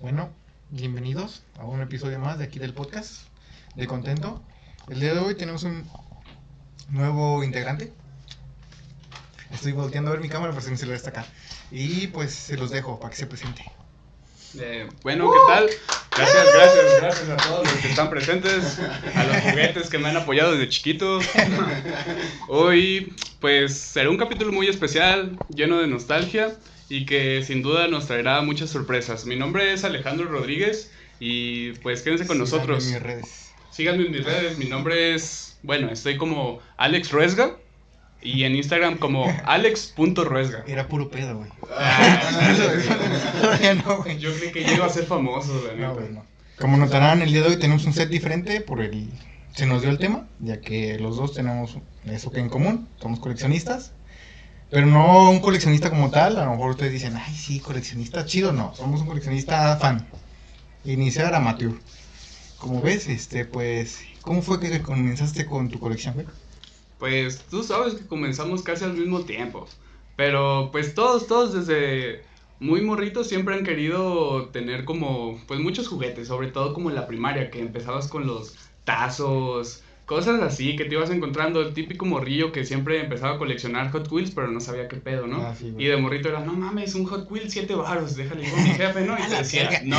Bueno, bienvenidos a un episodio más de aquí del podcast de Contento. El día de hoy tenemos un nuevo integrante. Estoy volteando a ver mi cámara por si mi celular. Y pues se los dejo para que se presente. Eh, bueno, ¿qué tal? Gracias, gracias, gracias a todos los que están presentes, a los juguetes que me han apoyado desde chiquito. Hoy, pues, será un capítulo muy especial, lleno de nostalgia y que sin duda nos traerá muchas sorpresas. Mi nombre es Alejandro Rodríguez y pues quédense con nosotros. En mis redes. Síganme en mis redes, mi nombre es, bueno, estoy como Alex Ruesga y en Instagram como alex.ruesga. Era puro pedo, güey. Ah, Todavía no, güey. Yo creí que llego a ser famoso, la No, neta. no. Como notarán, el día de hoy tenemos un set diferente por el... Se nos dio el tema, ya que los dos tenemos eso que en común, somos coleccionistas. Pero no un coleccionista como tal, a lo mejor ustedes dicen, ay, sí, coleccionista chido, no, somos un coleccionista fan. Iniciar amateur. Como ves, este, pues, ¿cómo fue que comenzaste con tu colección? Pues tú sabes que comenzamos casi al mismo tiempo. Pero pues todos, todos desde muy morritos siempre han querido tener como pues muchos juguetes, sobre todo como en la primaria, que empezabas con los tazos, cosas así, que te ibas encontrando el típico morrillo que siempre empezaba a coleccionar Hot Wheels, pero no sabía qué pedo, ¿no? Ah, sí, y de morrito era, no mames, un Hot Wheels 7 baros, déjale con mi jefe, ¿no? Y te decía, no.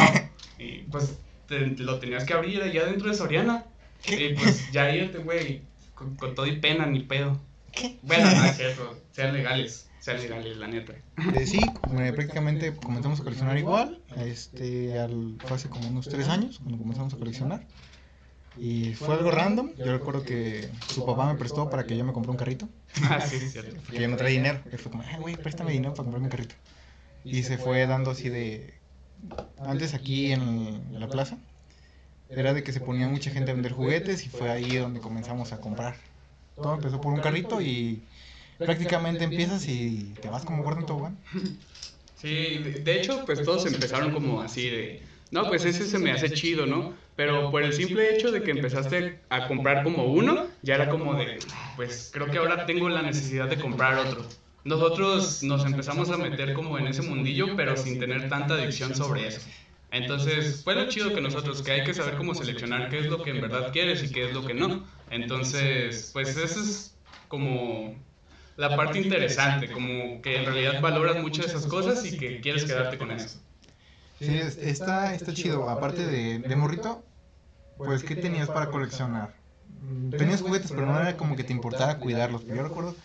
Y pues te- lo tenías que abrir allá dentro de Soriana. Y pues ya irte, güey, con, con todo y pena, ni pedo. ¿Qué? Bueno, no es cierto, sean legales, sean legales, la neta. Eh, sí, eh, prácticamente comenzamos a coleccionar igual. Este, al, fue hace como unos tres años cuando comenzamos a coleccionar. Y fue algo random. Yo recuerdo que su papá me prestó para que yo me compré un carrito. Ah, sí, es cierto. Porque yo no traía dinero. Él fue como, "Ay, güey, préstame dinero para comprarme un carrito. Y se fue dando así de. Antes aquí en, la plaza, era de que se ponía mucha gente a vender juguetes y fue ahí donde comenzamos a comprar. Todo empezó por un carrito y prácticamente empiezas y te vas como gordo en tobogán. Sí, de hecho, pues todos empezaron como así de, no, pues ese se me hace chido, ¿no? Pero por el simple hecho de que empezaste a comprar como uno, ya era como de, pues creo que ahora tengo la necesidad de comprar otro. Nosotros nos empezamos a meter como en ese mundillo, pero sin tener tanta adicción sobre eso. Entonces, fue lo chido que nosotros, que hay que saber cómo seleccionar qué es lo que en verdad quieres y qué es lo que no. Entonces, pues eso es como la parte interesante, como que en realidad valoras mucho esas cosas y que quieres quedarte con eso. Sí, es- está, está chido. Aparte de, de morrito, pues, ¿qué tenías para coleccionar? Mm, Tenías juguetes, pero no era como que te importaba cuidarlos. Pero yo recuerdo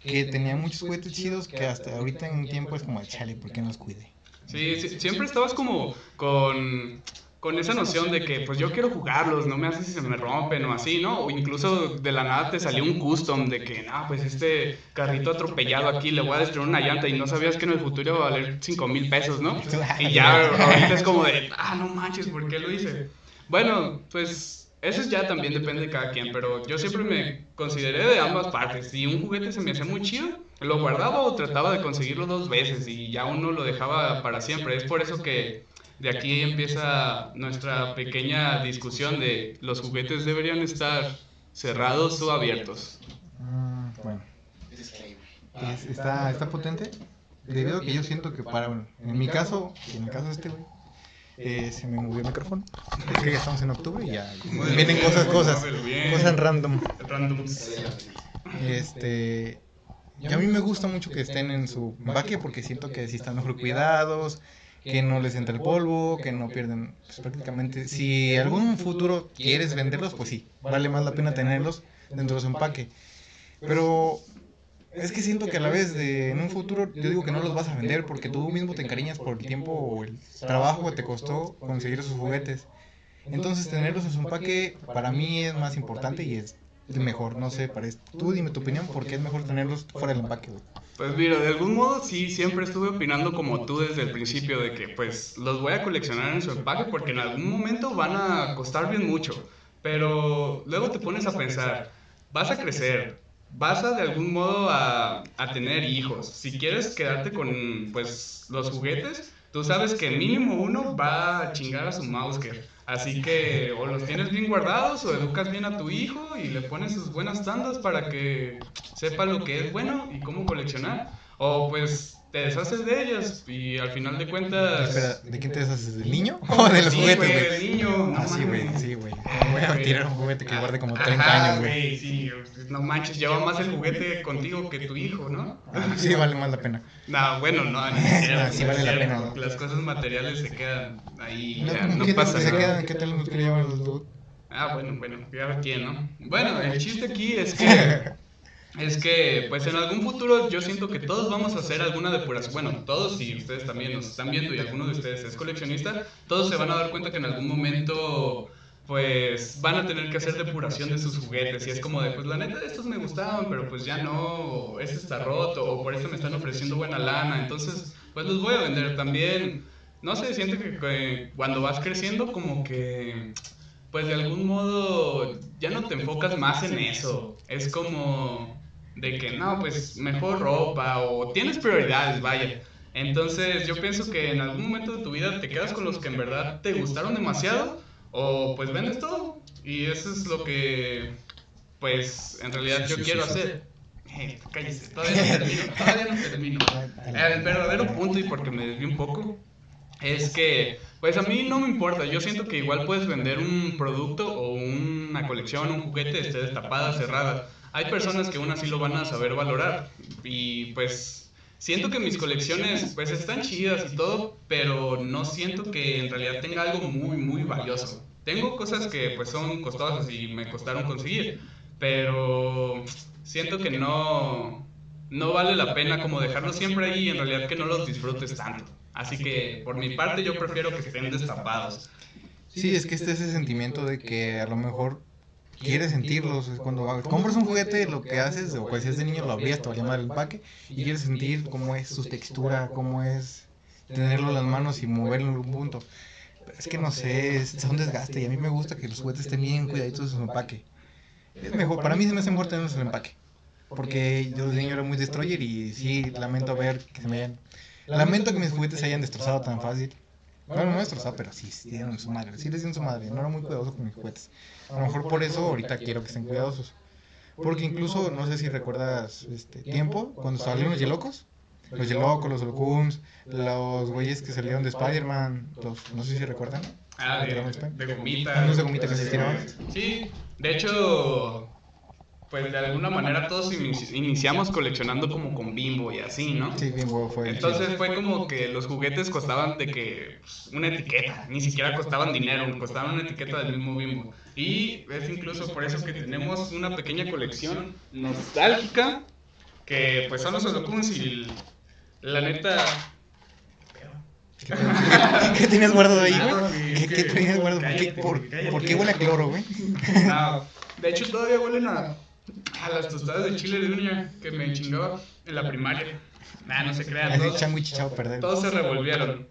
que tenía muchos juguetes chidos que hasta ahorita en un tiempo es como, chale, ¿por qué no los cuide? Sí, sí, siempre estabas como con, con esa noción de que pues yo quiero jugarlos, no me haces si se me rompen o así, ¿no? O incluso de la nada te salió un custom de que, no, pues este carrito atropellado aquí le voy a destruir una llanta y no sabías que en el futuro iba a valer 5 mil pesos, ¿no? Y ya ahorita es como de, ah, no manches, ¿por qué lo hice? Bueno, pues eso ya también depende de cada quien, pero yo siempre me consideré de ambas partes. Si un juguete se me hacía muy chido, lo guardaba o trataba de conseguirlo dos veces y ya uno lo dejaba para siempre. Es por eso que de aquí empieza nuestra pequeña discusión de los juguetes deberían estar cerrados o abiertos. Mm, bueno, es- está, está potente. Debido a que yo siento que para, en mi caso, en el caso de este güey, eh, se me movió el micrófono. Es que ya estamos en octubre y ya vienen cosas, cosas, Muévelo bien. cosas random. Randoms. Este, y a mí me gusta mucho que estén en su empaque porque siento que si están mejor cuidados, que no les entra el polvo, que no pierden, pues prácticamente, si algún futuro quieres venderlos, pues sí, vale más la pena tenerlos dentro de su empaque. Pero es que siento que a la vez de en un futuro yo digo que no los vas a vender porque tú mismo te encariñas por el tiempo o el trabajo que te costó conseguir esos juguetes. Entonces tenerlos en su empaque para mí es más importante y es mejor, no sé, para tú dime tu opinión, ¿por qué es mejor tenerlos fuera del empaque? Pues mira, de algún modo sí, siempre estuve opinando como tú desde el principio de que pues los voy a coleccionar en su empaque porque en algún momento van a costar bien mucho. Pero luego te pones a pensar, vas a crecer, vas a de algún modo a, a tener hijos. Si quieres quedarte con pues los juguetes, tú sabes que mínimo uno va a chingar a su Mausker. Así que o los tienes bien guardados o educas bien a tu hijo y le pones sus buenas tandas para que sepa lo que es bueno y cómo coleccionar. O pues te deshaces de ellas y al final de cuentas... Espera, ¿de quién te deshaces? ¿Del niño o de los Sí, juguetes, güey, del niño, no Ah, sí, güey, sí, güey. ¿Cómo voy a tirar un juguete que guarde como 30 Ajá, años, güey? Sí, no manches, lleva más el juguete contigo que tu hijo, ¿no? Sí, vale más la pena. No, bueno, no, no es cierto, Ah, sí vale la pena, ¿no? Las cosas materiales se quedan ahí, No, ya, no que pasa se nada. quedan, ¿qué tal nos llevar los dos? Ah, bueno, bueno, ya ver quién, ¿no? Bueno, el chiste aquí es que es que pues en algún futuro yo siento que todos vamos a hacer alguna depuración. Bueno, todos si ustedes también nos están viendo y alguno de ustedes es coleccionista, todos se van a dar cuenta que en algún momento pues van a tener que hacer depuración de sus juguetes y es como de pues la neta estos me gustaban, pero pues ya no, este está roto o por eso me están ofreciendo buena lana, entonces pues los voy a vender también. No sé, siento que cuando vas creciendo como que pues de algún modo ya no te enfocas más en eso. Es como de que no, pues mejor ropa o tienes prioridades, vaya. Entonces yo pienso que en algún momento de tu vida te quedas con los que en verdad te gustaron demasiado o pues vendes todo. Y eso es lo que pues en realidad yo quiero sí, sí. hacer. Eh, cállese, todavía no termino, todavía no termino. El verdadero punto y porque me desvío un poco es que, pues a mí no me importa, yo siento que igual puedes vender un producto o una colección, un juguete, esté destapada, cerrada. Hay personas que aún así lo van a saber valorar y pues siento que mis colecciones pues están chidas y todo, pero no siento que en realidad tenga algo muy, muy valioso. Tengo cosas que pues son costosas y me costaron conseguir, pero siento que no, no vale la pena como dejarlos siempre ahí y en realidad que no los disfrutes tanto. Así que por mi parte yo prefiero que estén destapados. Sí, es que este es ese sentimiento de que a lo mejor quieres sentirlos. Cuando compras un juguete, lo que haces, o cuando si es de niño, lo abrías, te valía mal el empaque, y quieres sentir cómo es su textura, cómo es tenerlo en las manos y moverlo en un punto. Pero es que no sé, es, es un desgaste, y a mí me gusta que los juguetes estén bien cuidaditos en su empaque. Es mejor, para mí se me hace mejor tenerlos en el empaque. Porque yo de niño era muy destroyer y sí, lamento ver que se me hayan... Lamento que mis juguetes se hayan destrozado tan fácil. Bueno, no destrozado, pero sí, sí dieron su madre. Sí les dieron su madre. No era muy cuidadoso con mis juguetes. A lo mejor por eso ahorita quiero que estén cuidadosos. Porque incluso, no sé si recuerdas este tiempo, cuando salieron los Yelocos. Los Yelocos, los Holocuns, los güeyes que salieron de Spider-Man. Los, no sé si recuerdan. Ah, de, de gomita. Unos de gomita que se tiraban. Sí, de hecho, pues de alguna manera todos inici- iniciamos coleccionando como con bimbo y así, ¿no? Sí, huevo, fue. Entonces fue como que los juguetes costaban de que pues, una etiqueta, ni siquiera costaban dinero, costaban una etiqueta del mismo bimbo. Y es incluso por eso que tenemos una pequeña colección nostálgica que pues son los holocuns y la neta... ¿Qué, qué tenías guardado ahí, güey? ¿Qué, qué tenías guardado? ¿Por qué, cállate, por, güey, cállate. por qué huele a cloro, güey? No, de hecho todavía huelen a, a las tostadas de chile de uña que me chingaba en la primaria. Nah, no se crean, todos, se revolvieron.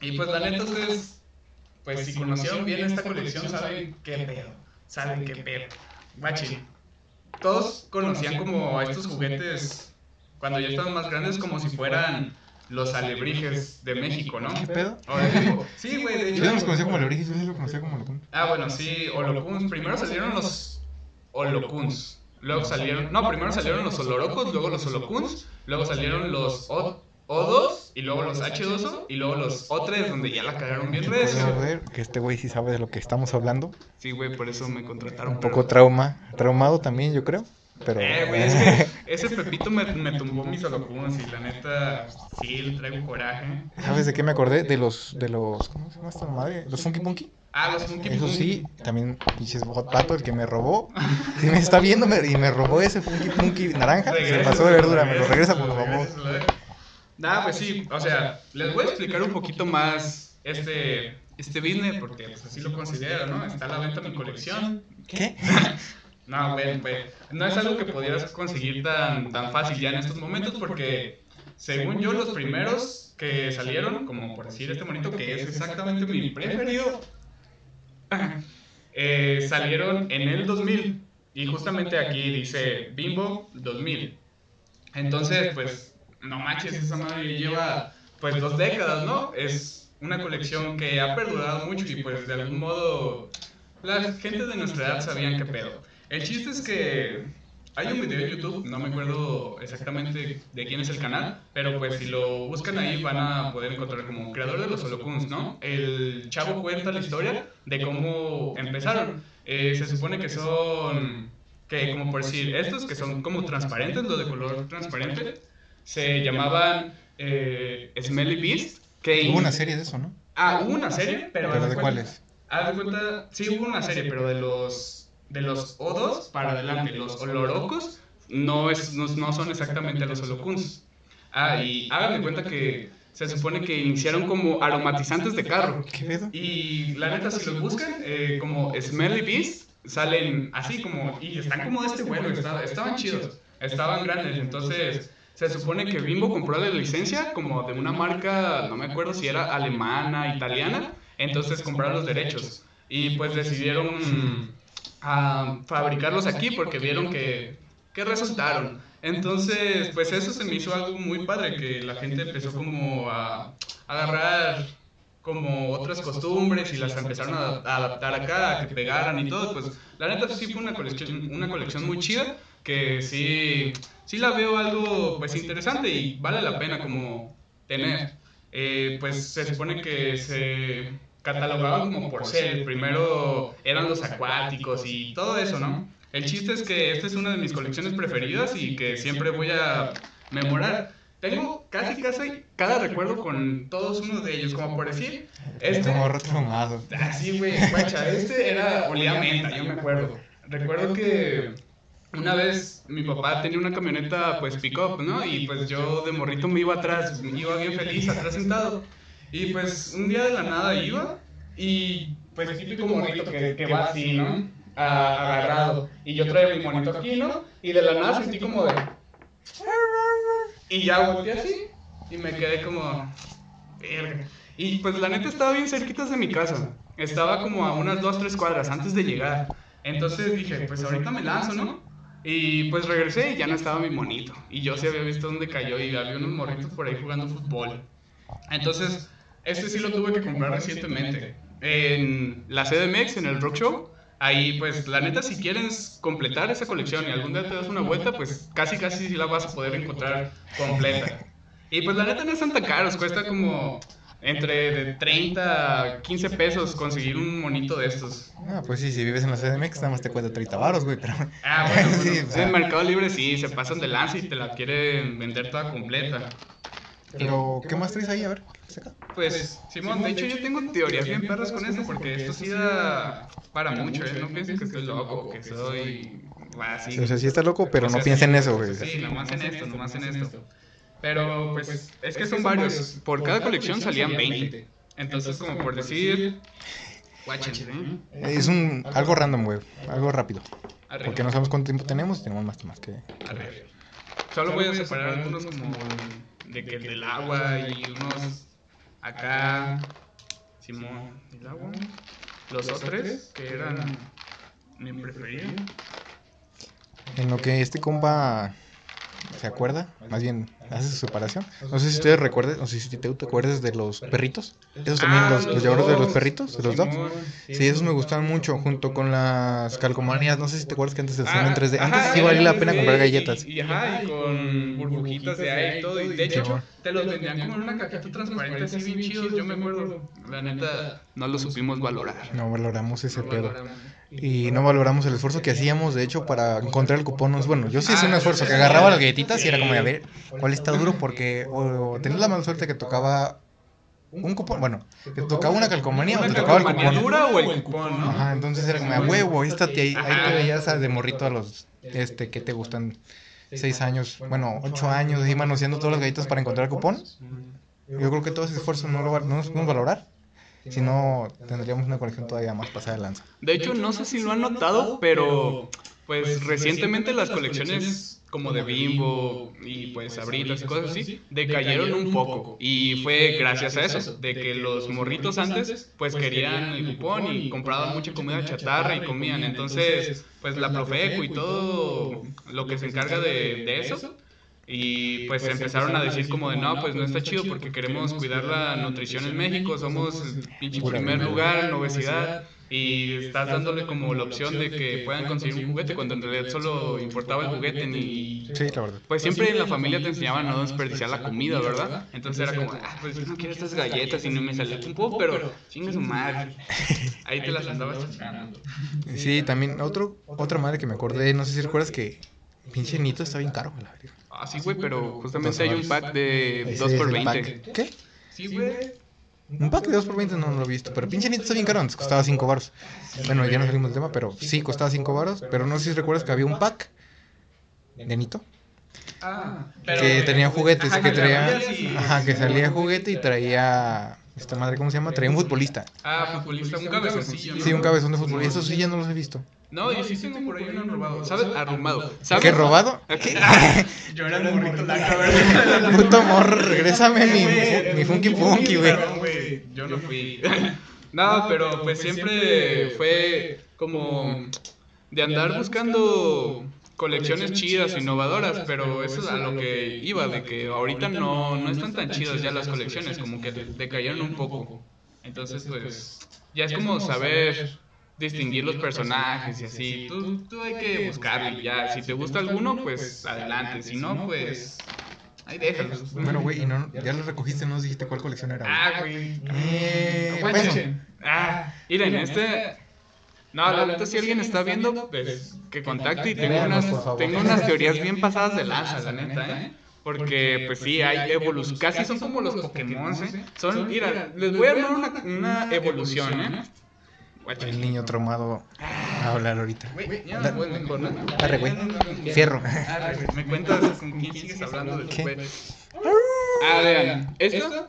Y pues la neta ustedes, pues si conocieron bien esta colección, saben qué pedo, saben qué pedo. Guachi, todos conocían como a estos juguetes cuando ya estaban más grandes como si fueran los alebrijes de México, ¿no? ¿Qué pedo? O. Sí, güey, de Yo no los hecho. conocía como origen, yo sí los conocía como Locún. Ah, bueno, sí, Holocuns. Primero salieron los Holocuns. Luego salieron. No, primero salieron los Olorocos, luego los Holocuns. Luego salieron los O- O2 y luego los H2O y luego los O3, donde ya la cagaron bien Puedo recio. ver que este güey sí sabe de lo que estamos hablando. Sí, güey, por eso me contrataron. Un pero- poco trauma, traumado también, yo creo. Pero. Eh, güey, es que ese Pepito me, me tumbó mis Holocuns y la neta, sí, le traigo coraje. ¿Sabes de qué me acordé? De los. De los ¿Cómo se llama esta madre? Los Funky Punky. Ah, los Funky Eso sí, también pinches pato el que me robó. Si me está viendo me- y me robó ese Funky Punky naranja, se Regrésalo, pasó de verdura, me lo regresa por favor. Nah, pues sí, o sea, les voy a explicar un poquito más este, este business, porque pues, así lo considero, ¿no? Está a la venta mi colección. ¿Qué? No, güey, güey, no es algo que pudieras conseguir tan, tan fácil ya en estos momentos, porque según yo, los primeros que salieron, como por decir este monito, que es exactamente mi preferido, eh, salieron en el 2000. Y justamente aquí dice Bimbo 2000. Entonces, pues, no manches, esa madre lleva pues dos décadas, ¿no? Es una colección que ha perdurado mucho y pues de algún modo la gente de nuestra edad sabían qué pedo. El chiste es que hay un video en YouTube, no me acuerdo exactamente de quién es el canal, pero pues si lo buscan ahí van a poder encontrar como creador de los holocuns, ¿no? El chavo cuenta la historia de cómo empezaron. Eh, se supone que son, que como por decir, estos que son como transparentes, los de color transparente, se llamaban eh, Smelly Beast. Que hubo una serie de eso, ¿no? Ah, hubo una serie, pero... ¿Pero de cuáles? Haz de cuenta, sí hubo una serie, pero de los de los O2 para adelante. Los olorocos no, es, no, no son exactamente los holocuns. Ah, y háganme cuenta que se supone que iniciaron como aromatizantes de carro. Y la neta, si los buscan, eh, como Smelly Beast, salen así como, y están como de este vuelo, estaban chidos, estaban grandes. Entonces, se supone que Bimbo compró la licencia como de una marca, no me acuerdo si era alemana, italiana, entonces compraron los derechos. Y pues decidieron a fabricarlos aquí porque vieron que, que resultaron. Entonces, pues eso se me hizo algo muy padre, que la gente empezó como a agarrar como otras costumbres y las empezaron a adaptar acá, a que pegaran y todo, pues la neta sí fue una colección, una colección muy chida, que sí, sí la veo algo pues interesante y vale la pena como tener. Eh, pues se supone que se catalogaban como por ser. Primero eran los acuáticos y todo eso, ¿no? El chiste es que esta es una de mis colecciones preferidas y que siempre voy a memorar. Tengo casi, casi cada recuerdo con todos uno de ellos, como por decir, este... Como Así, güey, guacha, este era olía menta, yo me acuerdo. Recuerdo que una vez mi papá tenía una camioneta, pues, pick-up, ¿no? Y pues yo de morrito me iba atrás, me iba bien feliz, atrás sentado. Y pues un día de la nada iba y pues típico monito que, que va así, ¿no? agarrado. Y yo traigo mi monito aquí, ¿no? Y de la nada sentí como de... Y ya volteé así y me quedé como... Y pues la neta estaba bien cerquitas de mi casa. Estaba como a unas dos, tres cuadras antes de llegar. Entonces dije, pues ahorita me lanzo, ¿no? Y pues regresé y ya no estaba mi monito. Y yo sí había visto dónde cayó y había unos morritos por ahí jugando fútbol. Entonces este sí lo tuve que comprar recientemente. En la CDMX, en el Rock Show. Ahí, pues, la neta, si quieres completar esa colección y algún día te das una vuelta, pues casi, casi sí la vas a poder encontrar completa. Y pues, la neta, no es tan caros, cuesta como entre de 30 a 15 pesos conseguir un monito de estos. Ah, pues sí, si vives en la CDMX, nada más te cuesta 30 baros, güey, pero... Ah, bueno, sí, en Mercado Libre sí, se pasan de lanza y te la quieren vender toda completa. Pero, ¿qué más traes ahí? A ver. Pues, Simón, de hecho yo tengo teorías bien perras con eso, porque esto sí da para mucho, ¿eh? No piensen que estoy loco, que soy así. O sea, sí está loco, pero no piensen en eso, güey. Sí, nomás en esto, nomás en esto. Pero, pues, es que son varios. Por cada colección salían 20. Entonces, como por decir... ¿eh? Es un, algo random, güey. Algo rápido. Porque no sabemos cuánto tiempo tenemos y tenemos más temas que... Solo voy a separar algunos como de que del agua y unos acá, Simón, el agua, los otros que eran mi preferido. En lo que este compa se acuerda, más bien hace su separación. No sé si ustedes recuerden, no sé si te, te acuerdas de los perritos. Esos también, ah, los, los, de los perritos, de los dogs. Sí, esos me gustaban mucho, junto con las calcomanías. No sé si te acuerdas que antes se hacían en 3D. Antes sí valía la pena comprar galletas. Y, ajá, y con de aire y todo. Y de hecho, te los vendían como en una cajita transparente así bien chidos. Yo me acuerdo, la neta, no lo supimos valorar. No valoramos ese pedo y no valoramos el esfuerzo que hacíamos, de hecho, para encontrar el cupón. Bueno, yo sí hice un ah, esfuerzo, que agarraba las galletitas y era como, a ver, ¿cuál está duro? Porque o tenías la mala suerte que tocaba un cupón, bueno, te tocaba una calcomanía o te tocaba el cupón. dura o el cupón, ¿no? Ajá, entonces era como, a huevo, esta ahí, ahí te veías de morrito a los, este, que te gustan, seis años, bueno, ocho años, y manoseando todas las galletas para encontrar el cupón. Yo creo que todo ese esfuerzo no lo, no nos podemos valorar. Si no, tendríamos una colección todavía más pasada de lanza. De hecho, no sé si lo han notado, pero pues, pues recientemente las colecciones como de Bimbo y pues Sabritas y cosas así, decayeron un poco. Y fue gracias a eso, de que los morritos antes pues querían el cupón y compraban mucha comida chatarra y comían. Entonces, pues la Profeco y todo lo que se encarga de, de eso y pues, pues empezaron a decir como de no, pues no está chido porque queremos cuidar la nutrición en México, somos el primer lugar en obesidad. Y estás dándole como la opción de que puedan conseguir un juguete cuando en realidad solo importaba el juguete ni... Sí, la verdad. Pues siempre en la familia te enseñaban a no desperdiciar la comida, ¿verdad? Entonces era como, ah, pues no quiero estas galletas y no me salía un poco, pero chingue su madre. Ahí te las andabas chingando. Sí, también otro, otra madre que me acordé, no sé si recuerdas que pinche Nito está bien caro, la. Ah, sí, güey, pero justamente hay un pack de 2 por 20 ¿Qué? Sí, güey. Un pack de 2 por 20 no, lo he visto, pero pinche Nito está bien caro, antes costaba 5 baros. Bueno, ya no salimos del tema, pero sí, costaba 5 baros, pero no sé si recuerdas que había un pack de Nito. Ah, que tenía juguetes, Ajá, que traía, ajá, que salía juguete y traía, esta madre, ¿cómo se llama? Traía un futbolista. Ah, futbolista, un cabezoncillo. ¿no? Sí, un cabezón de fútbol, y esos sí ya no los he visto. No, yo sí tengo por ahí uno robado. ¿Sabes? Arrumado. ¿Sabes? ¿Qué, robado? ¿Qué? Yo era el morrito la verdad. Puto morro, regrésame mi, mi funky funky, güey. Yo no fui. No, pero pues siempre fue como de andar buscando colecciones chidas, innovadoras, pero eso es a lo que iba, de que ahorita no, no están tan chidas ya las colecciones, como que decayeron un poco. Entonces, pues, ya es como saber distinguir los personajes y así. Tú, tú hay que buscarlo y ya. Si te gusta alguno, pues adelante. Si no, pues ahí déjalos. Bueno, güey, y no, ya lo recogiste, no nos dijiste cuál colección era. Ah, güey. Eh, Guachen. Ah, miren, este. No, la neta, si alguien está viendo, pues que contacte y tengo unas, tengo unas teorías bien pasadas de lanza, la neta, ¿eh? Porque, pues sí, hay evoluciones. Casi son como los Pokémon, ¿eh? Son, mira, les voy a armar una, una evolución, ¿eh? El niño traumado a hablar ahorita. Güey, ya puedes mejor, ¿no? Arre, güey. Fierro. Arre, güey. ¿Me cuentas con quién sigues hablando ¿Qué? después? Ah, vean, esto,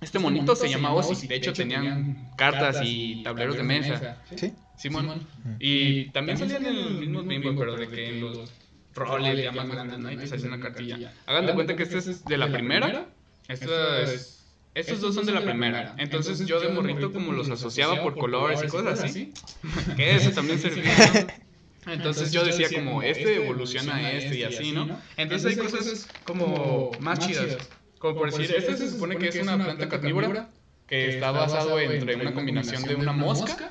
este monito se llama Ozzy. De hecho, tenían cartas y tableros de mesa. ¿Sí? Simón. Y también salían en los mismos bimbo, pero de que en los roles ya más grandes, ¿no? Y te salía una cartilla. Hagan de cuenta que este es de la primera. Esta es- Estos dos son de la primera. Entonces yo de morrito como los asociaba por colores y cosas así. Que eso también servía. ¿no? Entonces yo decía como, este evoluciona a este y así, ¿no? Entonces hay cosas como más chidas. Como por decir, este se supone que es una planta carnívora que está basado entre una combinación de una mosca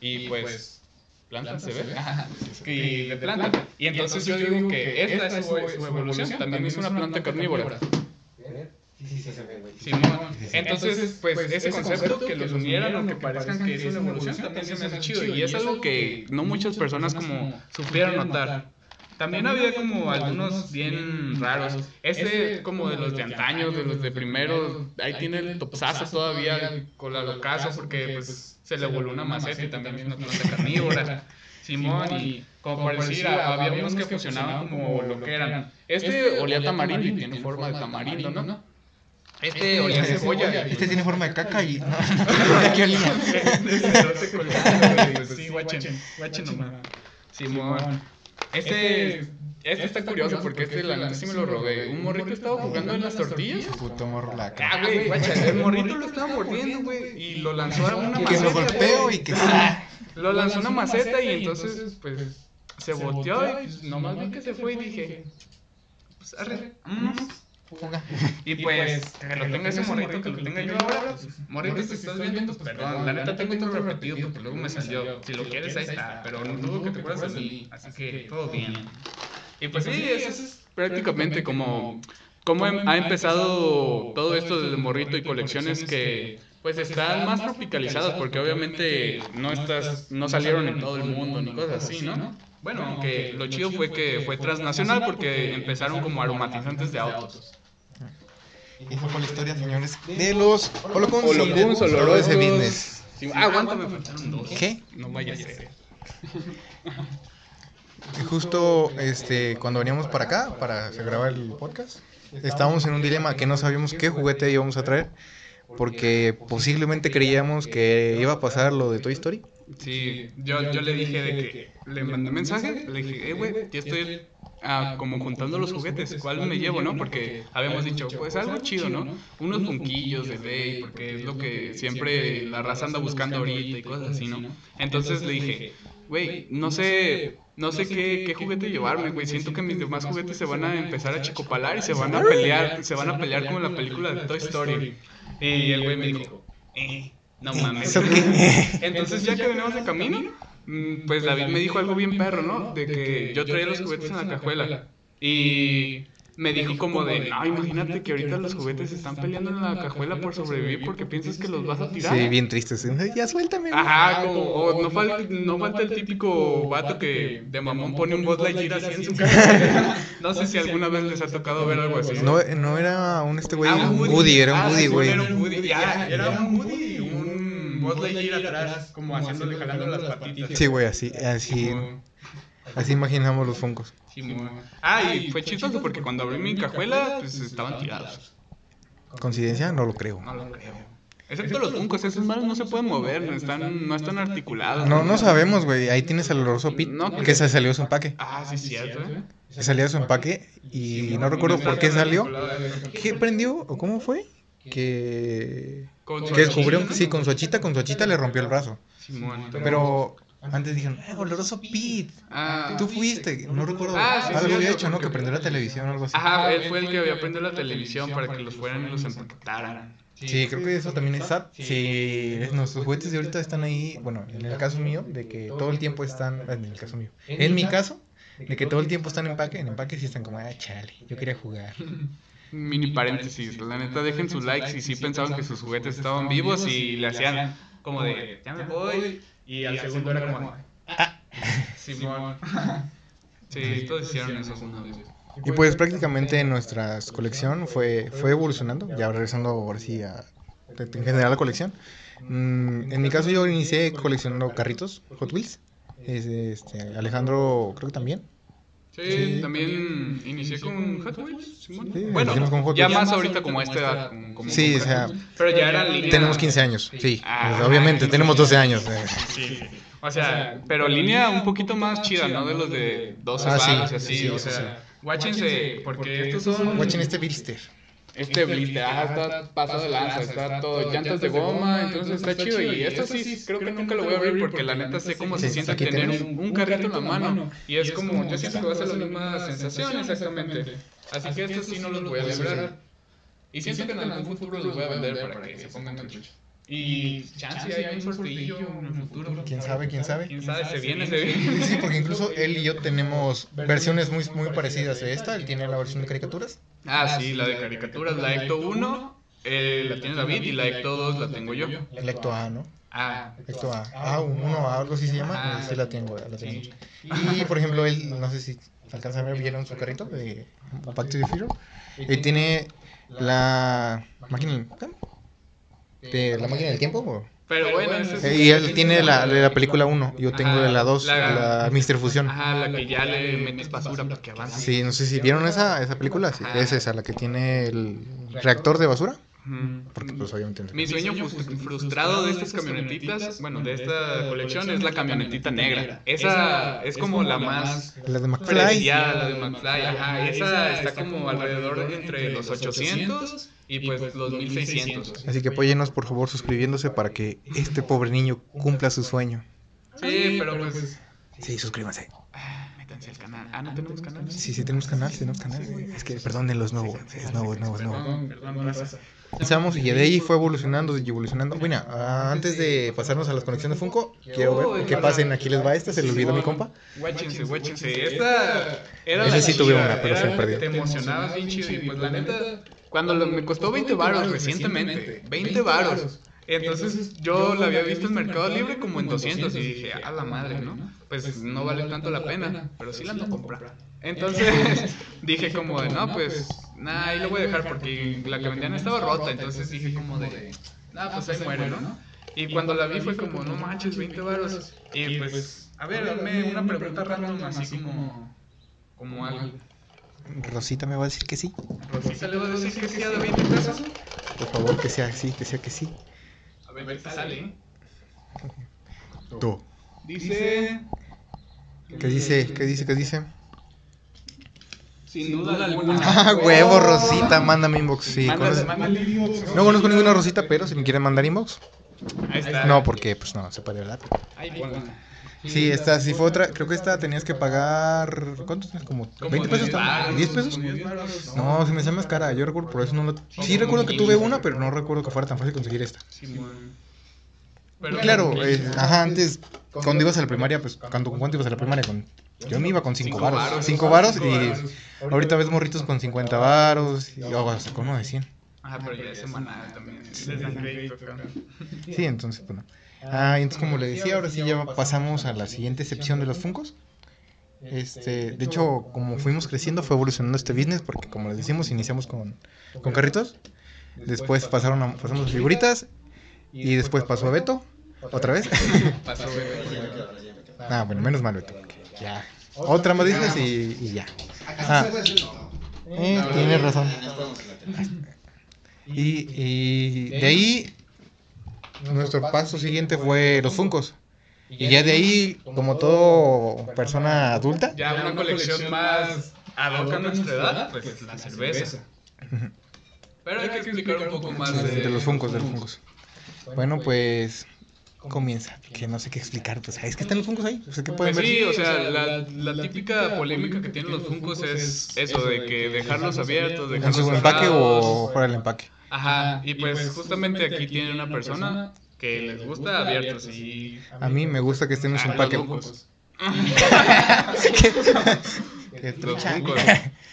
y pues planta se ve y de planta y entonces yo digo que esta es su evolución también es una planta carnívora Entonces, pues ese concepto que los unieran o que parezcan que es una evolución también se me hace chido y es algo que no muchas personas como supieron notar. También había como algunos bien raros. Este como de los de antaño, de los de primero, ahí tiene el topsazo todavía con la locazo porque pues se le voló una maceta y también es una planta carnívora. Simón, y como por decir, había unos que funcionaban como lo que eran. Este olía tamarindo y tiene forma de tamarindo, ¿no? Este olía a cebolla. Este tiene forma de caca y... No, no, aquí olía. Sí, guachen, guachen nomás. Simón. Este, este está curioso porque este la neta sí me lo robé. Un morrito estaba jugando en las tortillas. Puto morro la Ah, caca. güey, guacha, el morrito lo estaba mordiendo, güey, y lo lanzó a una Y que maceta. lo golpeo y que... Lo lanzó a una maceta y entonces, pues, se volteó y pues, nomás vi que se fue y dije, pues, arre, vámonos. Fuga. Y pues, que lo tenga ese morrito, que lo tenga yo ahora, pues, morrito, si estás viendo, pues, perdón, la neta tengo todo repetido porque luego me salió. Si lo quieres, ahí está, pero no dudo que te acuerdas de mí, así que todo bien. Y pues sí, eso es prácticamente como, em- ha empezado todo esto de morrito y colecciones que pues están más tropicalizadas porque obviamente no estás no salieron en todo el mundo ni cosas así, ¿no? Bueno, aunque lo chido fue que fue transnacional porque empezaron como aromatizantes de autos. Y esa fue la historia, señores, de los Holocuns. y de business. Sí, ah, aguanta, me faltaron dos. ¿Qué? No vaya a ser. Justo este, cuando veníamos para acá, para grabar el podcast, estábamos en un dilema que no sabíamos qué juguete íbamos a traer, porque posiblemente creíamos que iba a pasar lo de Toy Story. Sí, yo, yo le dije de que le mandé mensaje, le dije, eh, güey, ya estoy ah, como juntando los juguetes, ¿cuál me llevo, no? Porque habíamos dicho, pues algo chido, ¿no? Unos punquillos de Day, porque es lo que siempre la raza anda buscando ahorita y cosas así, ¿no? Entonces le dije, güey, no sé, no sé qué, qué juguete llevarme, güey, siento que mis demás juguetes se van a empezar a chicopalar y se van a pelear, se van a pelear como en la película de Toy Story. Y el güey me dijo, eh, No mames. Entonces ya que veníamos de camino, mm, pues David me dijo algo bien perro, ¿no? De que yo traía los juguetes en la cajuela. Y me dijo como de, no, imagínate que ahorita los juguetes están peleando en la cajuela por sobrevivir porque piensas que los vas a tirar. Sí, bien triste. sí. Ya suéltame. güey. Ajá, como, o no, falta, no falta el típico vato que de mamón pone un Buzz Lightyear así en su cara. No sé si alguna vez les ha tocado ver algo así. No, no era un este güey, Ah, un Woody, era un Ah, Woody, sí, güey. Era un Woody, ya, era un Woody Buzz Lightyear atrás, como haciéndole jalando las patitas. Sí, güey, así, así, Como- así imaginamos los Funkos. Simón. Ah, y fue chistoso porque cuando abrí mi cajuela, pues estaban tirados. ¿Coincidencia? No lo creo. No lo creo. Excepto los funcos, esos malos no se pueden mover, no están, no están articulados. No, no sabemos, güey. Ahí tienes al oloroso Pete, No, que se salió de su empaque. Ah, sí, cierto, ¿eh? Se salió de su empaque y no recuerdo por qué salió. ¿Qué prendió o cómo fue? Que... Con Que descubrió, sí, con su achita, con su achita le rompió el brazo. Simón. Pero antes dijeron, eh, oloroso Pete. Ah, Tú fuiste, no recuerdo. Ah, sí, algo había hecho, ¿no? Que prendió la televisión o algo así. Ajá, él fue el que había prendido la televisión para que los fueran y los empaquetaran. Sí, creo que eso también es sad. Sí, es- nuestros juguetes de ahorita están ahí, bueno, en el caso mío, de que todo el tiempo están, en el caso mío, en mi caso, de que todo el tiempo están en empaque, en empaque sí están como, ah, chale, yo quería jugar. Mini paréntesis, la neta dejen su like si sí pensaban que sus juguetes estaban vivos y le hacían como de, ya me voy, y al segundo era como, ah, Simón. Sí, todos hicieron eso alguna vez. Y pues prácticamente nuestra colección fue, fue evolucionando, ya regresando ahora sí a, en general a la colección. Mm, en mi caso yo inicié coleccionando carritos, Hot Wheels. Es, este, Alejandro creo que también. Sí, Sí. también inicié con Hot Wheels, bueno, iniciamos con Hot ya más ahorita como a esta edad. como- como Sí, o sea, pero ya era en línea. Tenemos 15 años, sí, Ah, pues, obviamente, sí, tenemos sí. 12 años. Sí. O sea, pero línea un poquito más chida, ¿no? De los de 12 Ah, sí. varos y así, Sí, o sí, sea, guáchense, porque estos son... Watchen este blister. Este blister, ah, está pasado de lanza, está todo, llantas de goma, entonces está chido. Y esto sí, creo que nunca lo voy a abrir porque la neta sé cómo se siente tener un, carrito en la mano. Y es como, yo siento que va a ser la misma sensación exactamente. Así que estos sí no los voy a librar. Y siento que en algún futuro los voy a vender para que se pongan truchos. Y chance hay un sortillo en el futuro. ¿Quién sabe, quién sabe? ¿Quién sabe? Se viene, se viene. Sí, porque incluso él y yo tenemos versiones muy, muy parecidas de esta. Él tiene la versión de caricaturas. Ah, sí, la de caricaturas, la Ecto 1, eh, la tiene David y la Ecto 2 la tengo yo. El Ecto A, ¿no? Ah, Ecto A. Ah, uno A, algo así se llama. Ah, Sí, la tengo, la tengo. sí. Y por ejemplo, él, no sé si alcanzan a ver, vieron su carrito de Back to the Future. Y tiene la máquina. De la máquina del tiempo. ¿o? Pero bueno, ese es- Y él tiene la de la película 1. Yo tengo de la 2, La- la Mr. Fusión. Ajá, la que ya le metes basura para que avance. Sí, no sé si vieron esa, esa película. Sí, es esa, la que tiene el reactor de basura. Porque pues obviamente... Mi sueño frust- frustrado de estas camionetitas, bueno, de esta colección es la camionetita negra. Esa es como la más La de McFly. preciada, la de McFly. Ajá, esa está como alrededor entre los 800 y pues los 1600. Así que apóyenos por favor suscribiéndose para que este pobre niño cumpla su sueño. Sí, pero pues... Sí, suscríbanse. ah, Métanse al canal. Ah, ¿no tenemos canal? Sí, sí, tenemos canal, sí, tenemos canal. Es que, perdónenlo, es nuevo, es nuevo, es nuevo, es nuevo. Perdón, perdón, Empezamos y de ahí fue evolucionando y evolucionando. Bueno, antes de pasarnos a las conexiones de Funko, quiero ver que pasen. Aquí les va esta, se le olvidó mi compa. Guáchense, guáchense. Esta era Ese la sí tuve una, pero se perdió. Te emocionabas bien chido y pues la neta, cuando lo- me costó 20 varos recientemente, 20 varos. Entonces yo la había visto en Mercado Libre como en 200 y dije, a la madre, ¿no? Pues no vale tanto la pena, pero sí la ando comprando. Entonces dije como de, no, pues, nada, ahí lo voy a dejar porque la que vendían estaba rota. Entonces dije como de, nada, pues ahí muere, ¿no? Y cuando la vi fue como, no manches, 20 varos. Y pues, a ver, hazme una pregunta random así como, como algo. Rosita me va a decir que sí. Rosita le va a decir que sí a de 20 pesos. Por favor, que sea sí, que sea que sí. A ver, qué sale. ¿eh? Tú. Dice, ¿Qué dice? ¿Qué dice? ¿Qué dice? Sin duda alguna. Ah, huevo, Rosita, mándame inbox. Sí, Mándale, conoces- mándale inbox. No conozco ninguna Rosita, pero si me quieren mandar inbox. Ahí está. No, porque pues no, se puede hablar. Ahí. Sí, esta sí fue otra. Creo que esta tenías que pagar. ¿Cuánto? ¿Como Como 20 pesos? 10 varos, ¿10 pesos? como 10 varos. No, se me hace más cara. Yo recuerdo por eso no lo. Sí, recuerdo que tuve una, pero no recuerdo que fuera tan fácil conseguir esta. Claro, eh, ajá, antes, cuando ibas a la primaria, pues, ¿cuánto, ¿con cuánto ibas a la primaria? Con, yo me iba con 5 Cinco varos. varos. 5 varos Cinco y varos. ahorita ves morritos con 50 varos y luego hasta con uno de 100. Ah, pero ya es semanal también. Cabrón. Sí, entonces, bueno. Ah, y entonces, como le decía, ahora sí ya pasamos a la siguiente sección de los Funcos. Este, de hecho, como fuimos creciendo, fue evolucionando este business, porque como les decimos, iniciamos con, con carritos, después pasaron a, pasamos a figuritas, y después pasó a Beto, otra vez. Pasó, güey. ah, bueno, menos mal Beto, porque ya. Otra más dices y, y ya. Ah, eh, tienes razón. Y, y de ahí, nuestro paso siguiente fue los Funcos. Y ya de ahí, como todo persona adulta, Ya una colección más a nuestra edad, pues la cerveza. Pero hay que explicar un poco más de, de los Funcos, de los Funcos. Bueno, pues comienza, que no sé qué explicar, pues es que están los Funcos ahí, o sea, ¿qué pueden Pues ver? sí, o sea, la, la típica polémica que tienen los Funkos es eso de que dejarlos abiertos, ¿En dejarlos su empaque cerrados. o fuera del empaque? Ajá, y pues justamente aquí tiene una persona que les gusta abiertos y... A mí me gusta que estén en su Ah, empaque. Qué trucha. Funkos.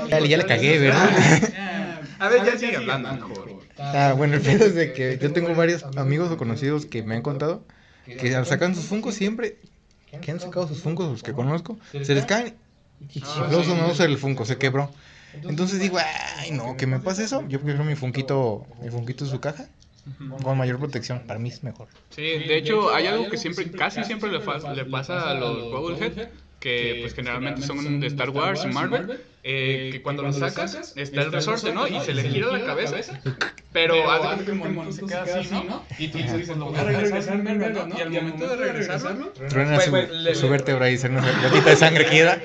Ya, le- ya le cagué, ¿verdad? A ver, ya sigue hablando mejor. Ah, bueno, el pedo es de que yo tengo varios amigos o conocidos que me han contado que al sacan sus funcos siempre, que han sacado sus funcos, los que conozco, se les caen y chifloso no usa el funco, se quebró. Entonces digo, ay, no, que me pase eso. Yo prefiero mi funquito, mi funquito en su caja, con mayor protección. Para mí es mejor. Sí, de hecho, hay algo que siempre, casi siempre le, fa- le pasa a los Bubblehead, que pues generalmente son de Star Wars y Marvel, eh, que cuando los sacas está el resorte, ¿no? Y se le gira la cabeza, pero haz de que el monito se queda así, ¿no? Y tú dices, lo voy a regresar, ¿no? Y al momento de regresarlo, Truena Pues, su, pues, vértebra y se una gotita de sangre queda.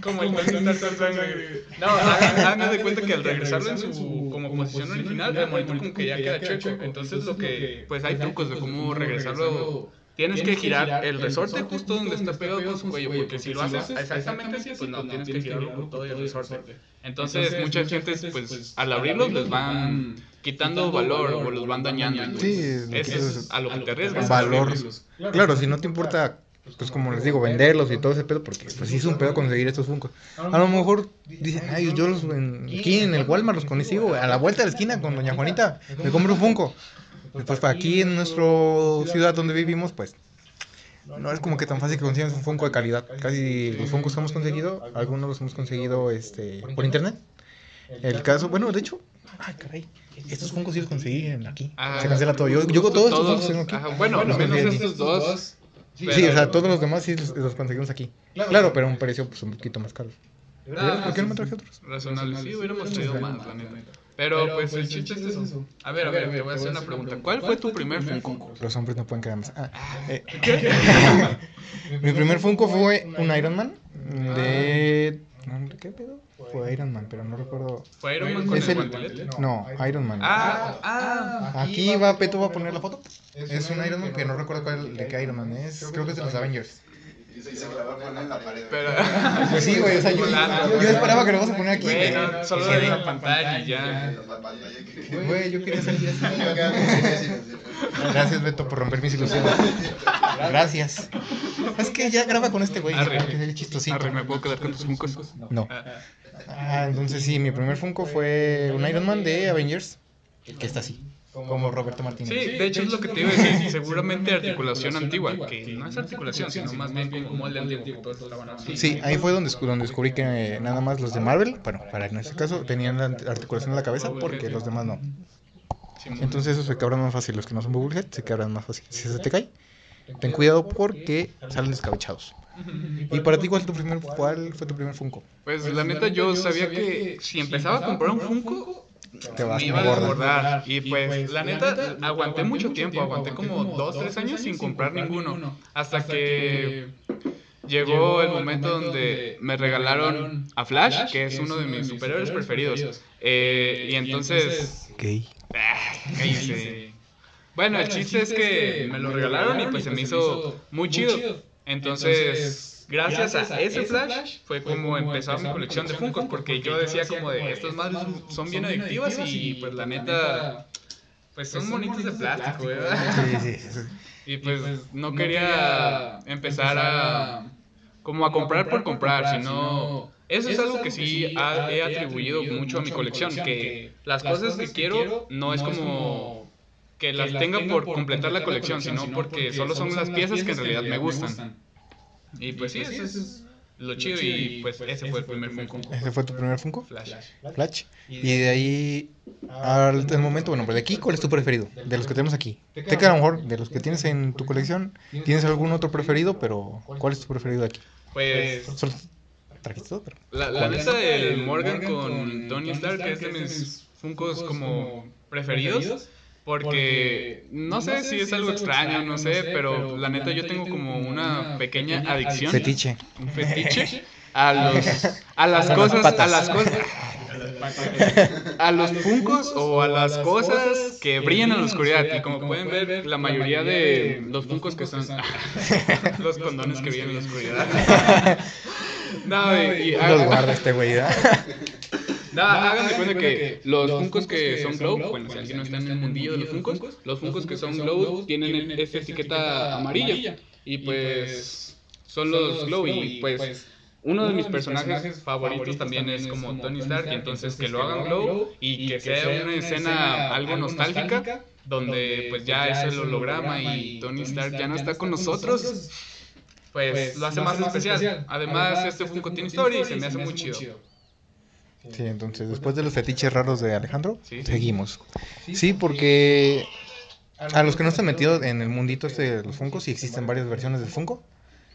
como el sangre. No, hagan de cuenta que al regresarlo en su como posición original, el monito como que ya queda chueco. Entonces lo que, pues hay trucos de cómo regresarlo. Tienes que girar el resorte justo donde está pegado con su cuello, porque si lo haces exactamente así, pues no, tienes que girarlo por todo el resorte. Entonces, mucha gente, pues, al abrirlos les van quitando valor o los van dañando. Sí, es a lo que te arriesgas. Valor. Claro, si no te importa, pues como les digo, venderlos y todo ese pedo, porque pues sí es un pedo conseguir estos funcos. A lo mejor dicen, ay, yo los en, aquí en el Walmart los consigo, a la vuelta de la esquina con doña Juanita, me compro un funco. Después para aquí en nuestra ciudad donde vivimos, pues no es como que tan fácil que consigas un funko de calidad. Casi los funcos que hemos conseguido, algunos los hemos conseguido este por internet. El caso, bueno, de hecho, ay, caray, estos funcos sí los conseguí en aquí. Ah, Se cancela todo. Yo, yo con todos estos todos, funcos tengo aquí. ajá, bueno, Los menos aquí. estos dos. Sí, o sea, todos los demás sí los, los conseguimos aquí. Claro, pero a un precio pues un poquito más caro. ¿Por qué no me traje otros? Razonable, sí, hubiéramos traído más, la neta. Pero pues el chiste es eso. A ver, a ver, te voy a hacer una pregunta. ¿Cuál fue tu primer Funko? Los hombres no pueden quedar más. Ah, eh. Mi primer Funko fue un Iron Man de... no, ¿Qué pedo? Fue Iron Man, pero no recuerdo. ¿Fue Iron Man con Es el el... No, Iron Man. Ah, ah. Aquí va Peto va a poner la foto. Es un Iron Man, pero no recuerdo cuál de qué Iron Man es. Creo que es de los Avengers. Y se la va a poner en la pared. Pero. Pues sí, güey, o sea, yo, yo, esperaba que lo vas a poner aquí. Güey, no, solo de la pantalla y ya. Güey, yo quería salir así. Gracias, Beto, por romper mis ilusiones. Gracias. Es que ya graba con este güey. Arre. Que es el chistosito. Arre, ¿me puedo quedar con tus Funkos? No. Ah, Ah, entonces sí, mi primer Funko fue un Iron Man de Avengers. Que está así. Como Roberto Martínez. Sí, de hecho es lo que te iba a decir. Seguramente articulación antigua, que no es articulación, sino más bien como molde antiguo que todos estaban así. Sí, ahí fue donde, donde descubrí que eh, nada más los de Marvel, bueno, para en este caso, tenían la articulación en la cabeza porque los demás no. Entonces esos se quebran más fácil, los que no son bubblehead se quebran más fácil. Si se te cae, ten cuidado porque salen descabechados. ¿Y para ti cuál, tu primer, cuál fue tu primer Funko? Pues la neta yo sabía que si empezaba a comprar un Funko, Te vas me iba a a gorda. desbordar. Y pues la neta aguanté mucho tiempo, aguanté como 2, 3 años sin comprar ninguno. Hasta que llegó el momento donde me regalaron a Flash, que es uno de mis superhéroes preferidos. Eh, y entonces... Gay. Ah. Bueno, el chiste es que me lo regalaron y pues se me hizo muy chido. Entonces, gracias a ese flash fue como empezó mi colección de Funkos, porque yo decía como de, estas madres son bien adictivas y pues la neta, pues son bonitos de plástico, ¿verdad? Sí, sí, sí. Y pues no quería empezar a como a comprar por comprar, sino eso es algo que sí ha- he atribuido mucho a mi colección, que las cosas que quiero no es como que las tenga por completar la colección, sino porque solo son las piezas que en realidad me gustan. Y pues sí, eso es lo chido y pues ese fue el primer Funko. ¿Ese fue tu primer Funko? Flash. Flash. Y de ahí, al el momento, bueno, pero de aquí, ¿cuál es tu preferido? De los que tenemos aquí. Te queda a lo mejor, de los que tienes en tu colección, ¿tienes algún otro preferido? Pero, ¿cuál es tu preferido de aquí? Pues Solo trajiste todo, pero... La, la neta, el Morgan con Tony Stark es de mis Funkos como preferidos. Porque no sé si es algo extraño, no sé, pero la neta yo tengo como una pequeña adicción, Fetiche. un fetiche a los a las cosas, a las cosas. A los Funkos o a las cosas que brillan en la oscuridad. y como pueden ver la mayoría de los Funkos que son los condones que brillan en la oscuridad. No, y, y- Los guarda este güey, hagan de cuenta que los Funkos que son Glow, bueno, si alguien no está en el mundillo de los Funkos, los Funkos que son Glow tienen esta etiqueta amarilla. Y pues son los Glow y pues uno de mis personajes favoritos también es como Tony Stark, y entonces que lo hagan Glow y que sea una escena algo nostálgica donde pues ya es el holograma y Tony Stark ya no está con nosotros, pues lo hace más especial. Además, este Funko tiene historia y se me hace muy chido. Sí, entonces, después de los fetiches raros de Alejandro, Sí. seguimos. Sí, porque a los que no están metidos en el mundito este de los Funkos, sí existen varias versiones de Funko.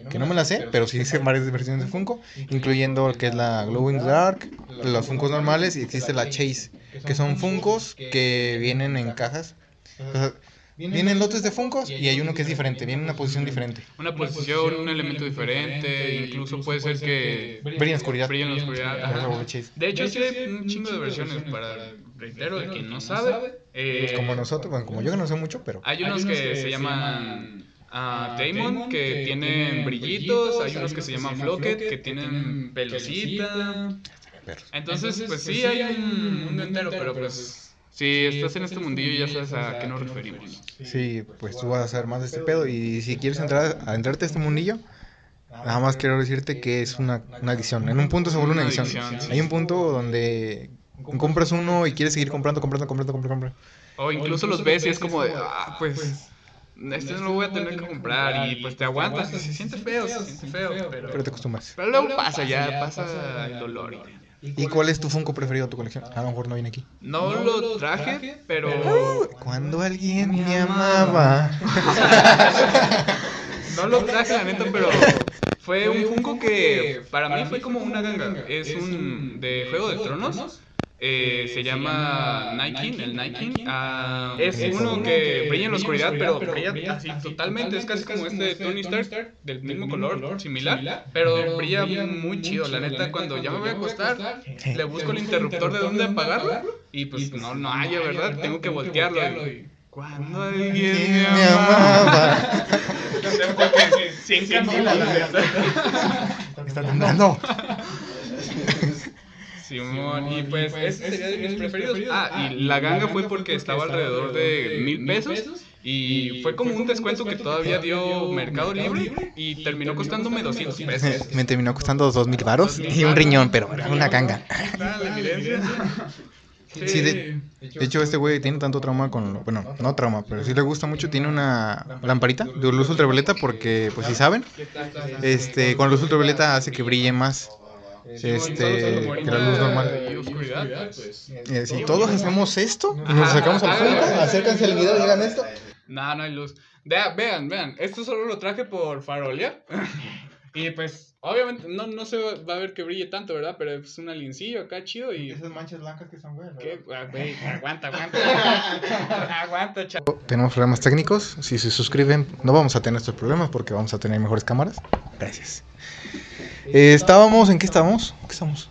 Que no me las sé, pero sí existen varias versiones de Funko, incluyendo el que es la Glowing Dark, los Funkos normales y existe la Chase, que son Funkos que vienen en cajas. O sea, vienen lotes de Funkos y hay uno que es diferente, viene en una posición diferente. Una posición, un elemento diferente, incluso puede ser que Brilla en oscuridad. brille en la oscuridad. Ajá. De hecho, sí hay un chingo de versiones para, reitero, el que no sabe. eh, Pues como nosotros, bueno, como yo que no sé mucho, pero Hay unos que se llaman ah, Damon, que tienen brillitos, hay unos que se llaman Flocket, que tienen perros. Entonces, pues sí, hay un mundo entero, pero pues si estás en este mundillo ya sabes a qué nos referimos. Sí, pues tú vas a saber más de este pedo y si quieres entrar a entrarte a este mundillo, nada más quiero decirte que es una, una adicción. En un punto se vuelve una adicción. Hay un punto donde compras uno y quieres seguir comprando, comprando, comprando, comprando, comprando. O incluso los ves y es como de, ah, pues, este no lo voy a tener que comprar y pues te aguantas y se siente feo, se siente feo, pero, Pero te acostumbras. pero luego pasa ya, pasa el dolor. y- ¿Y cuál es tu Funko preferido de tu colección? A lo mejor no viene aquí. No lo traje, pero Cuando alguien me amaba. no lo traje la neta, pero fue un Funko que para mí fue como una ganga. Es un de Juego de Tronos. Eh, se llama Nike, el Nike. Ah, es uno que brilla en la oscuridad, pero brilla así totalmente. Es casi como este de Tony Stark, del mismo color, similar, pero brilla muy chido. La neta, cuando ya me voy a acostar, le busco el interruptor de dónde apagarlo y pues no, no haya, ¿verdad? Tengo que voltearlo. y- Cuando alguien me amaba. Está temblando. Simón, y pues ese sería de mis preferidos. Ah, y la ganga fue porque estaba alrededor de mil pesos. Y fue como un descuento que todavía dio Mercado Libre y terminó costándome 200 pesos. Me terminó costando dos mil varos y un riñón, pero era una ganga. Sí, de, de hecho este güey tiene tanto trauma con, bueno, no trauma, pero sí le gusta mucho, tiene una lamparita de luz ultravioleta porque, pues si saben, este, con luz ultravioleta hace que brille más, este, que la luz normal. Y oscuridad, pues. Eh, si todos hacemos esto, nos sacamos al punto, acérquense al video y hagan esto. No, no hay luz. Vea- vean, vean, esto solo lo traje por farolear. y pues, obviamente, no, no se va a ver que brille tanto, ¿verdad? Pero es un aliencillo acá chido y... manchas blancas que son buenas. ¿Qué? Ah, güey, aguanta, aguanta. aguanta, chaval. Tenemos problemas técnicos, si se suscriben no vamos a tener estos problemas porque vamos a tener mejores cámaras. Gracias. Eh, estábamos, ¿en qué estábamos? ¿Qué estamos?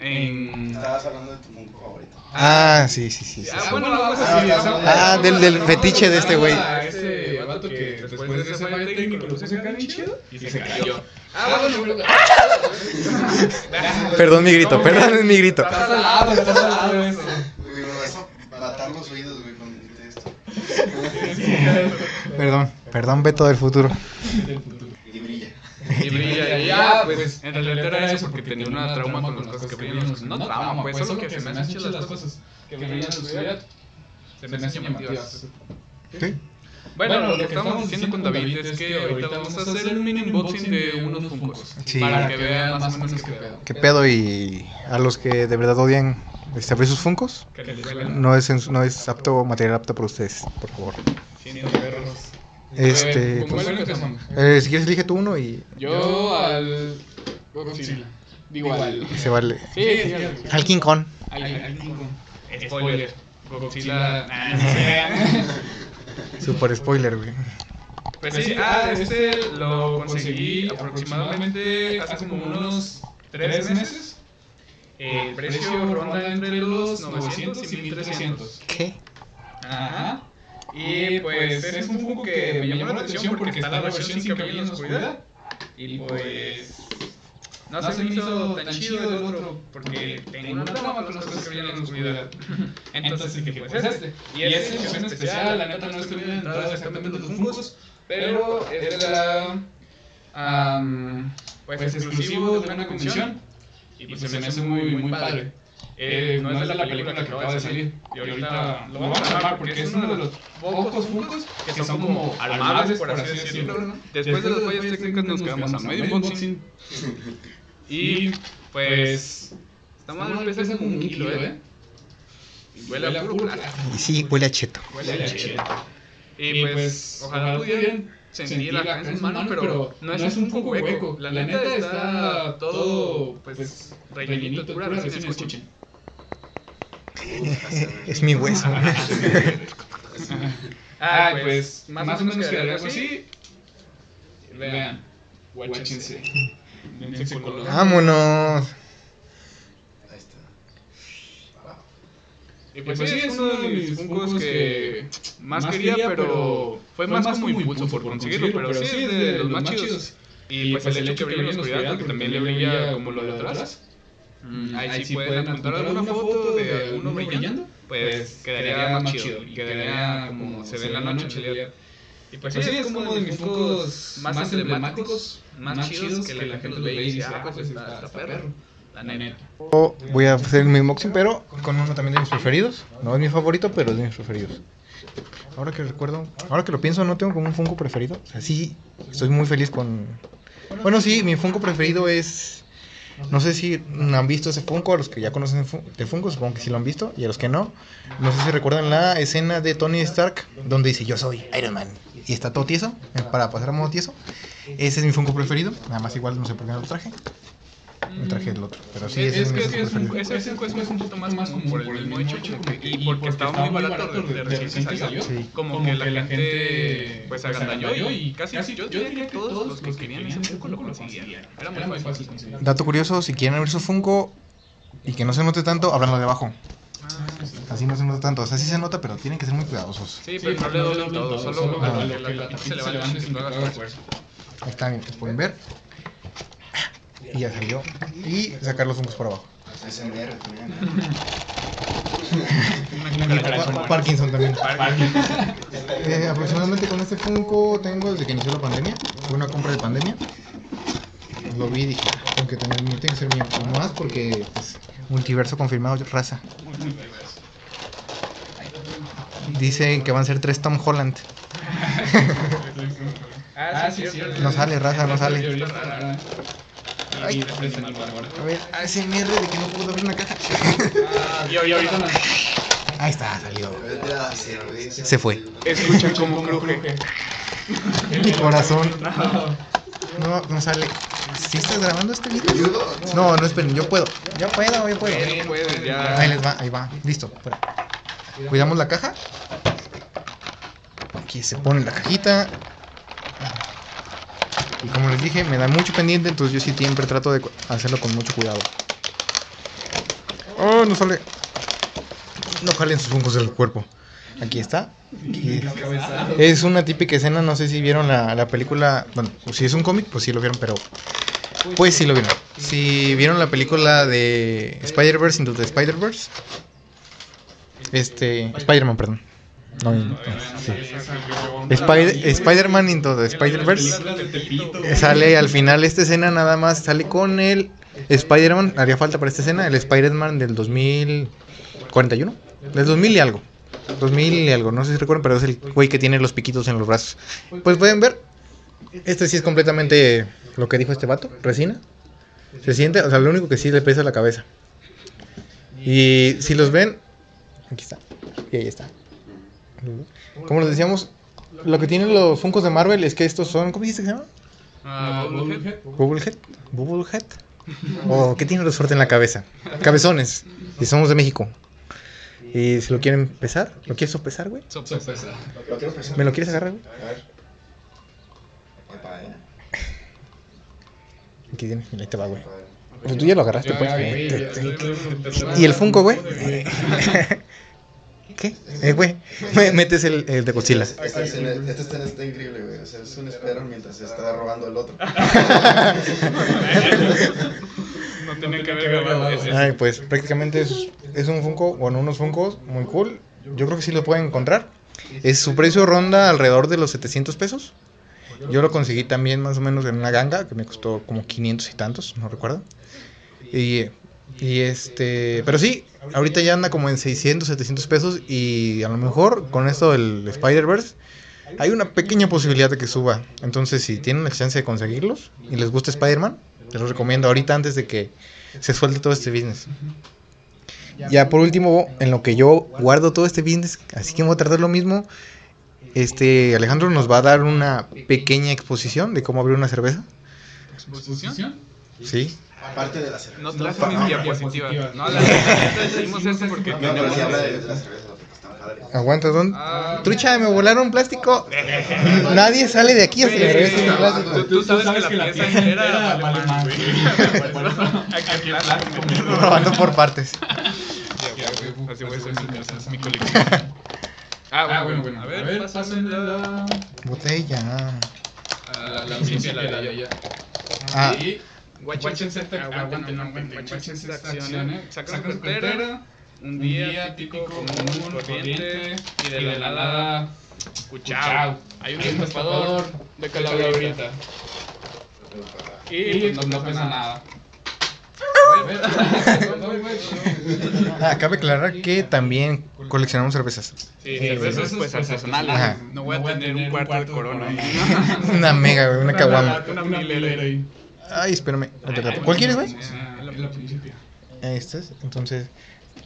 en... Estabas hablando de tu Funko favorito. Ah, sí, sí, sí. sí. Ah, bueno, algo así. Ah, del, del fetiche de este güey. Ah, ese vato que después de ese fallo técnico lo puse acá bien chido y se cayó. Ah, bueno, Perdón mi grito, perdón mi grito. Eso. Perdón, perdón, Beto del futuro. Y brilla, y ya, pues en realidad era eso porque tenía una trauma con las cosas que brillan. No trauma, pues solo que se me hacen chidas las cosas que brillan en la oscuridad. Se me hacen llamativas. ¿Sí? Bueno, lo que estábamos diciendo con David es que ahorita vamos a hacer un mini unboxing de unos Funkos. Sí. Para que vean más o menos qué pedo. ¿Qué pedo? Y a los que de verdad odian este, abrir sus funcos, Que les duelen. no es, no es apto, material apto para ustedes, por favor. Siento perros. Este, ¿Con pues, eh, si quieres, elige tú uno y Yo al. Godzilla. Digo al. se vale. Sí, sí, al- Al King Kong. al. al cinco. Spoiler. Godzilla. Super spoiler, güey. Pues sí, ah, este lo conseguí aproximadamente hace como unos tres meses. El precio ronda entre los 900 y 1300. ¿Qué? Ajá. Y pues es un Funko que me llamó la atención porque está la versión sin que brille en la oscuridad. Y pues no se me hizo tan chido el otro porque tengo una trama con las cosas que brillan en la oscuridad. Entonces dije, pues este. Y es edición especial, la neta no estoy bien entrado exactamente en los Funkos, pero es la am, pues exclusivo de una convención y pues se me hace muy, muy padre. Eh, no es de la película que acaba de salir y ahorita lo vamos a armar porque es uno de los pocos Funkos que son como armables, por así decirlo. ¿no? Después de las fallas técnicas nos quedamos a medio unboxing y pues esta madre pesa como un kilo, ¿eh? Y huele a puro sí, huele a cheto. Huele a chido. Y pues, ojalá pudieran sentir la en mano, pero no es un poco hueco. La neta está todo, pues, rellenito pura recién escuchen. Es mi hueso. Ah, pues, más o menos quedaría algo así. Vean, guáchense. Vámonos. Ahí está. Y pues sí, es uno de mis Funkos que más quería, pero fue más como impulso por conseguirlo, pero sí es de los más chidos. Y pues el hecho que brilla en la oscuridad, porque también le brilla como lo de atrás. Mm, Ahí sí pueden apuntar alguna foto de alguno brillando, pues quedaría más chido y quedaría como se ve en la noche. el Y pues sí, es como de mis Funkos más emblemáticos, más chidos que la gente ve y dice, ah, pues está, está perro, la neta. Voy a hacer mi unboxing, pero con uno también de mis preferidos. No es mi favorito, pero es de mis preferidos. Ahora que recuerdo, ahora que lo pienso, no tengo como un Funko preferido. O sea, sí, estoy muy feliz con. Bueno, sí, mi Funko preferido es. No sé si han visto ese Funko, a los que ya conocen de Funko, supongo que sí lo han visto, y a los que no, no sé si recuerdan la escena de Tony Stark, donde dice yo soy Iron Man, y está todo tieso, eh, para pasar a modo tieso. Ese es mi Funko preferido, nada más igual no sé por qué no lo traje. Me traje el otro, pero sí, ese es es, que sí, es un, preferido. ese Funko es un poquito más, más como por el mismo hecho como que- y porque estaba muy barato de, de recién que salió. Sí. Como, que la gente pues agandalló y casi, yo diría que todos los que querían ese Funko lo conseguían. Era muy fácil conseguir. Dato curioso, si quieren abrir su Funko y que no se note tanto, abranlo de abajo. Así no se nota tanto. O sea, sí se nota, pero tienen que ser muy cuidadosos. Sí, pero no le doy todo, solo Ah. que la se levante sin que haga fuerza. Ahí están, que pueden ver. Y ya salió. Y sacar los Funkos por abajo. Pa- Parkinson también. Eh, aproximadamente con este Funko tengo desde que inició la pandemia. Fue una compra de pandemia. Lo vi y dije, "Ah, tengo que tener mío, tiene que ser mío. Más porque, pues, multiverso confirmado, raza. Dicen que van a ser tres Tom Holland. Ah, sí, cierto. No sale, raza, no sale. Ay. A ver, ASMR de que no puedo abrir una caja. Y ahorita no. Ahí está, salió. Se fue. Escucha cómo cruje. Mi corazón. No, no sale. ¿Sí estás grabando este video? No, no esperen, yo puedo. Yo puedo, yo puedo. Ahí les va, ahí va. Listo. espera. Cuidamos la caja. Aquí se pone la cajita. Y como les dije, me da mucho pendiente, entonces yo sí siempre trato de hacerlo con mucho cuidado. Oh, no sale. No jalen sus fungos del cuerpo. Aquí está. Es una típica escena, no sé si vieron la, la película. Bueno, si es un cómic, pues sí lo vieron, pero. Pues sí lo vieron. Si vieron la película de Spider-Verse Into the Spider-Verse. Este. Spider-Man, perdón. No, no. Spider- Spider-Man into the Spider-Verse sale al final esta escena nada más sale con el Spider-Man, haría falta para esta escena, el Spider-Man del 2041, del 2000 y algo. 2000 y algo, no sé si recuerdan, pero es el güey que tiene los piquitos en los brazos. Pues pueden ver, este sí es completamente lo que dijo este vato, resina. Se siente, o sea, lo único que sí le pesa la cabeza. Y si los ven, aquí está. Y ahí está. Como les decíamos, lo que tienen los Funkos de Marvel es que estos son, ¿cómo dijiste que se llaman? Ah, Bubblehead. Bubblehead. Bubblehead. ¿O qué tiene los fuerte en la cabeza? Cabezones. Y somos de México. Y si lo quieren pesar, ¿lo quieres sopesar, güey? Sopesa. ¿Lo quiero presionar? ¿Me lo quieres agarrar, güey? A ver. Eh. Aquí tienes, mira, ahí te va, güey. Pues tú ya lo agarraste, pues. Eh, ¿Y el Funko, güey? ¿Qué? Eh, güey. Me- Metes el, el de Godzilla. Esta escena, esta escena está increíble, güey. O sea, es un espero mientras se está robando el otro. No tiene que ver grabado. Eso. Ay, pues prácticamente es, es un Funko, bueno, unos Funkos muy cool. Yo creo que sí lo pueden encontrar. Es, su precio ronda alrededor de los 700 pesos. Yo lo conseguí también más o menos en una ganga que me costó como 500 y tantos, no recuerdo. Y, y este, pero sí, ahorita ya anda como en 600, 700 pesos y a lo mejor con esto del Spider-Verse hay una pequeña posibilidad de que suba. Entonces, si tienen la chance de conseguirlos y les gusta Spider-Man, te los recomiendo ahorita antes de que se suelte todo este business. Ya por último, en lo que yo guardo todo este business, así que voy a tratar lo mismo. Este Alejandro nos va a dar una pequeña exposición de cómo abrir una cerveza. ¿Exposición? Sí. Aparte de la cerveza. No No, traje mis no, diapositivas. diapositivas. No, la neta hicimos esto porque pero tenemos. sí habla de, de la cerveza, porque están padres. Aguanta, ¿dónde? Ah. Trucha, me volaron plástico. Nadie sale de aquí hasta que regrese Tú, plástico. tú sabes que la pieza entera vale más, güey. güey. Aquí el plástico. Robando por partes. Así voy a hacer mi casa, es mi colección. Ah, bueno, bueno. A ver, pásame la... Botella. La, la limpia, la de allá. Ah, No aguanten, guáchense esta acción, ¿eh? Sacan su cartera, un día típico, común, corriente, y de la nada, cuchao. Hay un destapador de calaverita. Y pues no pasa nada. ah, cabe aclarar que también coleccionamos cervezas. Sí, cervezas pues artesanales. Ajá. No voy a tener un cuarto de corona. Una mega, güey, una caguama. Una Miller ahí. Ay, espérame. ¿Cuál quieres, güey? Ah. Este es. Entonces,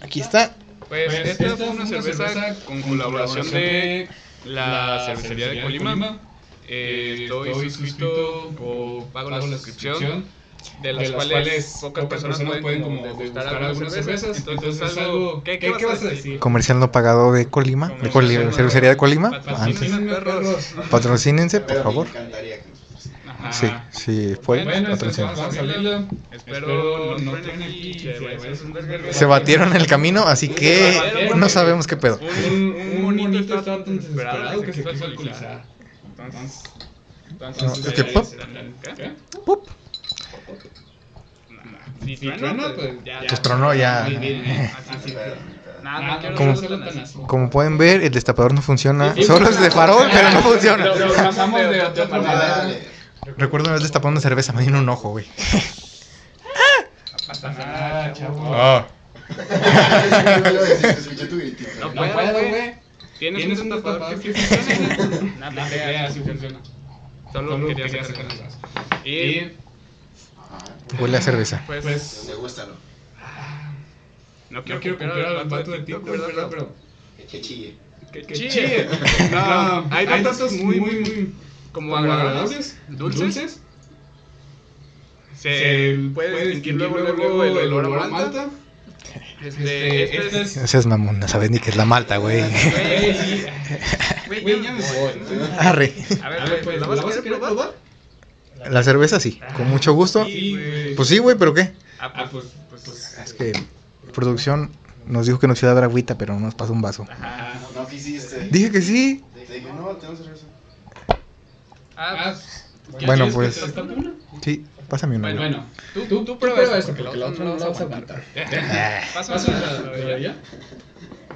aquí está. Pues esta fue una cerveza con colaboración de la cervecería de Colima. Eh, estoy suscrito o pago la suscripción, de las cuales pocas personas pueden como degustar algunas cervezas. Entonces es algo... ¿Qué, qué vas a decir? Comercial no pagado de Colima. De Colima, cervecería de Colima. Antes. Patrocínenme, perros. Patrocínense, por favor. me encantaría que. Ajá. Sí, sí, fue Bueno, entonces patrocinio. vamos a. Espero no aquí. Se batieron en el camino, así que no sabemos qué pedo. Un, un monito está tan desesperado que se fue a alcoholizar. Entonces, entonces, No, es que pop. ¿Qué? ¡Pup! Si truena, pues ya. Pues tronó ya. ¿eh? Como-. Como pueden ver, el destapador no funciona. Solo es de farol, pero no funciona. Lo, lo pasamos de otra manera. Recuerdo una vez destapando una cerveza, me dio un ojo, güey. No pasa nada, chavo. Ah. Gritito. No puedo, güey. Tienes un destapador que sí funciona. Nada, te creas, sí funciona. Solo quería hacer. Y Huele a cerveza. pues, Me gusta, ¿no? no quiero comprar al vato de TikTok, ¿verdad? Pero Que chille. que chille. No, hay datos muy, muy, muy como agradables, dulces. Se puede distinguir luego, luego el olor a malta. Este, este es... No seas mamón, no sabes ni qué es la malta, güey. Güey, ya me voy. Arre. A ver, pues, ¿la vas a querer probar? La cerveza sí, con mucho gusto. Sí, güey. Pues sí, güey, pero ¿qué? Ah, pues, pues, pues. Es que producción nos dijo que nos iba a dar agüita, pero nos pasó un vaso. Ajá. No quisiste. Dije que sí. Te dije, no, tengo cerveza. Ah, ¿ya Bueno, pues-? Sí, pásame una. Bueno, bueno, tú, tú, tú prueba esto, porque la otra no la vas a aguantar. Pásame la de.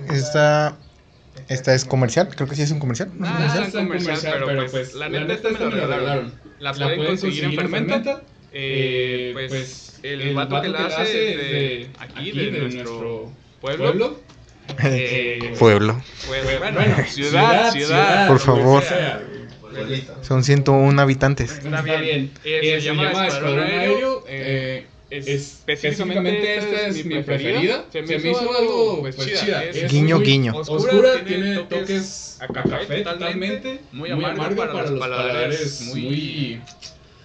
Esta Esta es comercial, creo que sí es un comercial. ¿no es un Ah, comercial? es un comercial, pero pues, la neta esta me la regalaron. La pueden conseguir en Fermenta. Eh, pues el vato que la hace de aquí, de nuestro pueblo. eh, Pueblo. pues, bueno, ciudad, ciudad. Por favor. sea. Son 101 habitantes. Está bien. Eh, se llama Escuadrón Aéreo. eh, específicamente esta es mi preferida. Se me hizo algo pues chida. Es Guiño, muy guiño. Oscura, tiene toques a café totalmente. Muy amargo para los paladares muy...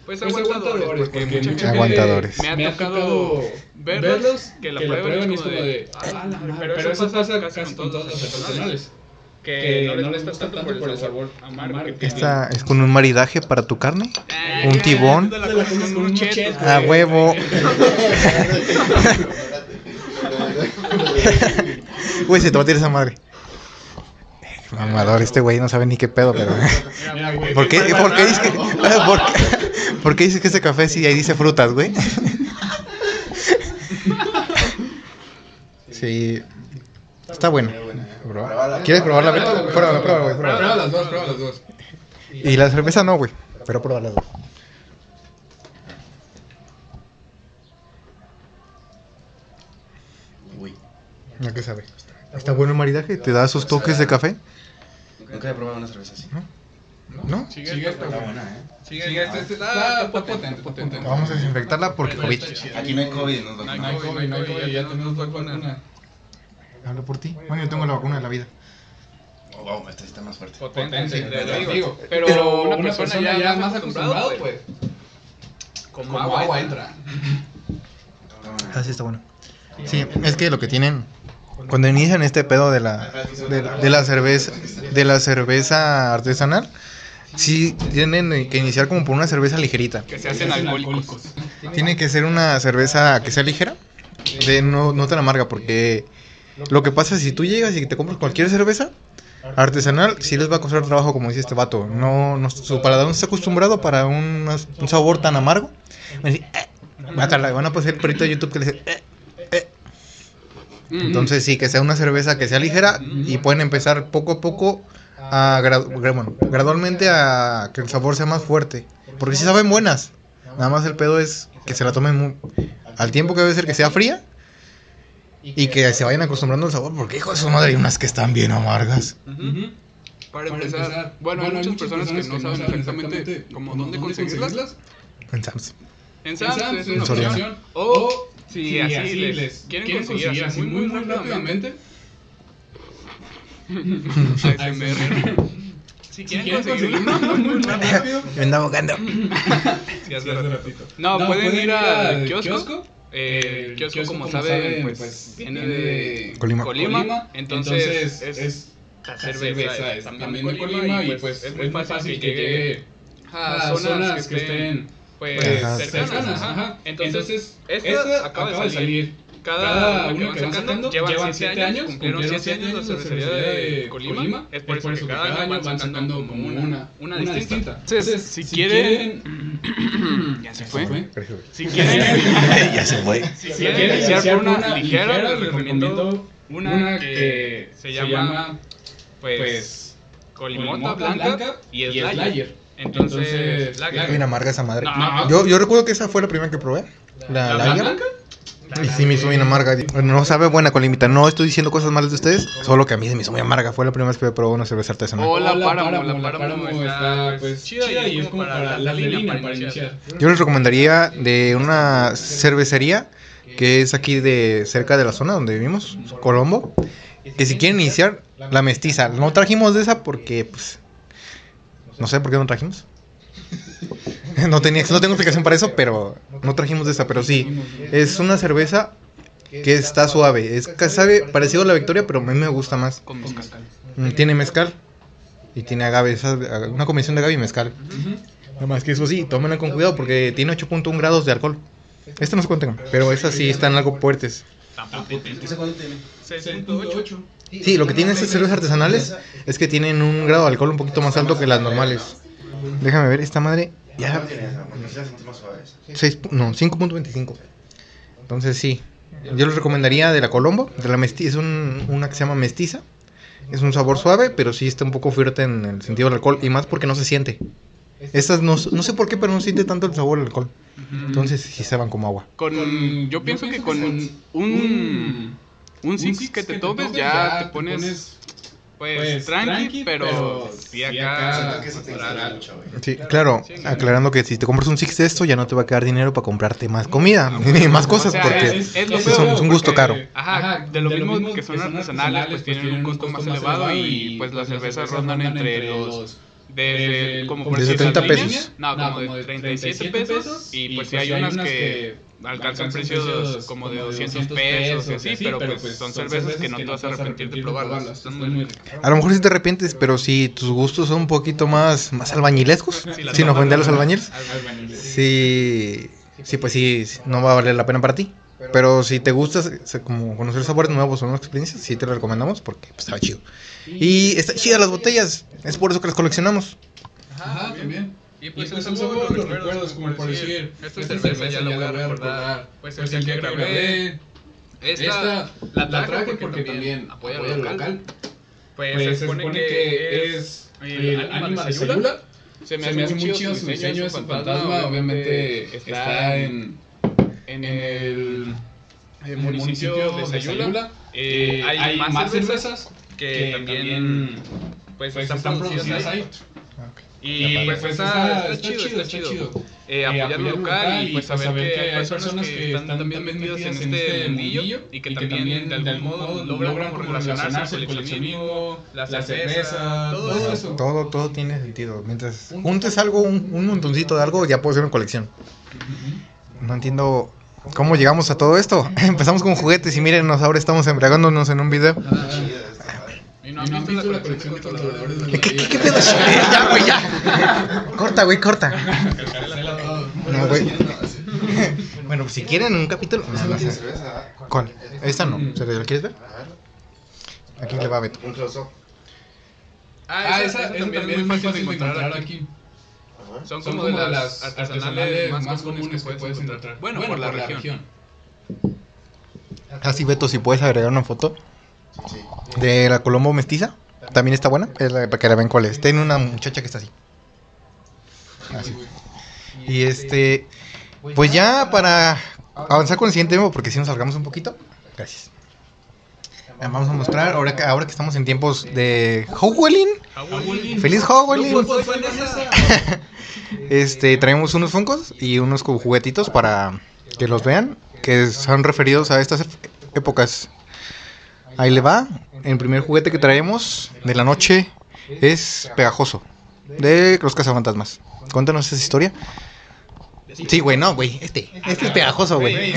Pues aguantadores, porque mucha gente Aguantadores. me ha tocado verlos que la prueban y es como de... "Ah, la madre", pero eso pasa casi con todos los personales. Que no les gusta tanto por el sabor amargo que tiene. Esta es con un maridaje para tu carne. Ah, un ya, tibón. A huevo. Güey, se te va a tirar esa madre. Mamador, este güey no sabe ni qué pedo, pero. Mira, güey, ¿Por qué, por qué dices que, por qué- por qué dices que este café sí ahí dice frutas, güey? Sí. Está bueno. Pruébala. ¿Quieres probarla, Beto? Pruébala, pruébala, güey. Prueba las dos, prueba las dos. Y la cerveza no, güey. Pero prueba las dos. Uy. ¿A qué sabe? Está bueno el maridaje, te da sus toques de café. Nunca he probado una cerveza así. ¿No? Sigue, Sigue esta, güey. buena, ¿eh? Sigue, sigue esta, esta está está potente, potente. Vamos a desinfectarla porque COVID. Aquí no hay COVID, nos No hay COVID, no hay COVID, ya tenemos vacuna. Hablo por ti. Bueno, yo tengo la vacuna de la vida. Oh, wow, esta está más fuerte. Potente, te te digo. digo. Pero, Pero una, una persona, persona ya, ya más acostumbrado, acostumbrado, pues. Como, Como agua, agua entra. Ah, sí, está bueno. Sí, es que lo que tienen. Cuando inician este pedo de la, de, la- de la cerveza de la cerveza artesanal, sí tienen que iniciar como por una cerveza ligerita. Que se hacen alcohólicos. Tiene que ser una cerveza que sea ligera, de no, no tan amarga, porque lo que pasa es si tú llegas y te compras cualquier cerveza artesanal, sí les va a costar trabajo, como dice este vato. No, no su paladar no está acostumbrado para un, un sabor tan amargo. Van "Eh", van a pasar el perrito de YouTube que le dice, "Eh". Entonces sí, que sea una cerveza que sea ligera y pueden empezar poco a poco a bueno, gradualmente a que el sabor sea más fuerte. Porque si saben buenas. Nada más el pedo es que se la tomen muy- al tiempo que debe ser que sea fría y que se vayan acostumbrando al sabor. Porque hijo de su madre hay unas que están bien amargas. Ujú. Para, Para empezar, empezar, bueno, hay muchas personas, que no saben exactamente como dónde conseguirlas. En En Sam's Sam's es en una Soriana. opción. O si si así así les les quieren conseguir así muy, muy rápidamente. ASMR. Si Si quieren quieren conseguirlo conseguirlo muy rápido, Me anda ahogando. Sí, hace ratito. No, pueden ir al kiosco. Eh, el kiosco, como saben, pues viene de Colima. Colima. Entonces, es, es la la cerveza cerveza es es también de Colima y pues es muy fácil que llegue a zonas que estén pues Ajá. cercanas. Ajá. Entonces, esta esta acaba de salir. Cada uno que van sacando llevan 7 años, cumplieron 7 años la cervecería de Colima. Es por eso que cada año van sacando como una, una distinta. Entonces, si quieren... Ya se fue. Si quieren... ya se fue. Si quieren iniciar por una ligera, les recomiendo una que se llama, pues, Colimota Blanca y Slayer. Entonces, Lager. Bien amarga esa madre. No. Yo, yo recuerdo que esa fue la primera que probé. La, ¿La Lager. blanca? Y sí me hizo bien amarga. No sabe buena con limita. No estoy diciendo cosas malas de ustedes. Solo que a mí se me hizo muy amarga. Fue la primera vez que probé una cerveza artesanal. O la Hola, Páramo, la Páramo está, pues, pues, chida y es como para la línea para iniciar. Yo les recomendaría de una cervecería que es aquí de cerca de la zona donde vivimos, Colombo, que si quieren iniciar la mestiza. No trajimos de esa porque, pues, no sé por qué no trajimos. No, tenía, no tengo explicación para eso, pero no trajimos de esa, pero sí. Es una cerveza que está suave. Es sabe parecido a la Victoria, pero a mí me gusta más. Con mezcal. Mm, Tiene mezcal y tiene agave, esa- una combinación de agave y mezcal. Nada más que eso sí, tómenla con cuidado porque tiene 8.1 grados de alcohol. Esta no se cuenta, pero esas sí están algo fuertes. ¿Ese cuánto tiene? 6.8. Sí, lo que tienen estas cervezas artesanales es que tienen un grado de alcohol un poquito más alto que las normales. Déjame ver, esta madre ya. 6, pu- no, 5.25. Entonces sí, yo les recomendaría de la Colombo, de la mesti es un- una que se llama mestiza, Es un sabor suave, pero sí está un poco fuerte en el sentido del alcohol. Y más porque no se siente. Estas no, no sé por qué, pero no siente tanto el sabor del alcohol. Entonces sí se van como agua. Con, yo pienso que con un, un six que te tomes ya te pones, pues, tranqui, pero sí acá... Siento que eso te instala mucho, güey. Sí, claro, aclarando que si te compras un six de esto, ya no te va a quedar dinero para comprarte más comida y más cosas, O sea, porque es- es lo es un, es un gusto caro. Ajá, de lo mismo que son artesanales, pues tienen un costo más elevado y pues las cervezas rondan entre los... Desde, como por Desde decir, 30 las líneas, pesos. No, como de 37 pesos. Y pues sí hay unas que alcanzan precios como de 200 pesos y así, pero pues son cervezas que no te vas a arrepentir de probarlas. Están muy ricas. A lo mejor sí te arrepientes, pero si tus gustos son un poquito más, más albañilescos, Sí, sin tomas ofender a los albañiles, sí, sí, pues sí, no va a valer la pena para ti. Pero si te gusta como conocer sabores nuevos o nuevas experiencias, sí te lo recomendamos porque pues, está chido. Y está chida las botellas, es por eso que las coleccionamos. Ajá, también. Y pues, Y pues los recuerdos, como por decir, esta cerveza ya la voy a recordar, pues el día que grabé, esta Esta la traje porque también apoya lo local. Pues se supone que es el ánima de Sayula. Se me hace muy chido su diseño, es un fantasma, obviamente está en, en el, el municipio de Sayula. Eh, hay, más cervezas que también pues, están producidas ahí. Y pues, está, está, chido, está chido. Eh, apoyar lo local y pues saber que hay personas que están también metidas en este mundillo y que también de algún modo logran relacionarse el coleccionismo, la cerveza, todo eso. Todo, todo tiene sentido. Mientras juntes algo, un, un montoncito de algo, ya puede ser una colección. No entiendo cómo llegamos a todo esto. Empezamos con juguetes y mírenos, ahora estamos embriagándonos en un video. Y no han visto la colección de colaboradores de ¿Qué, qué, qué pedo? Ya, güey, ya. Corta, güey, corta. No, güey. Bueno, pues si quieren un capítulo. No, no sé. ¿Cuál? Esta no. ¿Se la quieres ver? Aquí le va a Beto. un close-up. Ah, esa, esa también es muy fácil de encontrar aquí. Son como de las artesanales más comunes que puedes encontrar. Bueno, por la región. Así, Beto, si puedes agregar una foto Sí. de la Colombo mestiza. También está buena. Es la, para que la vean cuál es. Tiene una muchacha que está así. Así. Y este. Pues ya para avanzar con el siguiente tema, porque si nos salgamos un poquito. Gracias. Vamos a mostrar, ahora que, ahora que estamos en tiempos de Howling. ¡Feliz Howling! Este, traemos unos funcos y unos juguetitos para que los vean, que son referidos a estas épocas. Ahí le va. El primer juguete que traemos de la noche es Pegajoso, de los cazafantasmas. Cuéntanos esa historia. Sí, güey, no, güey, este. Este es Pegajoso, güey.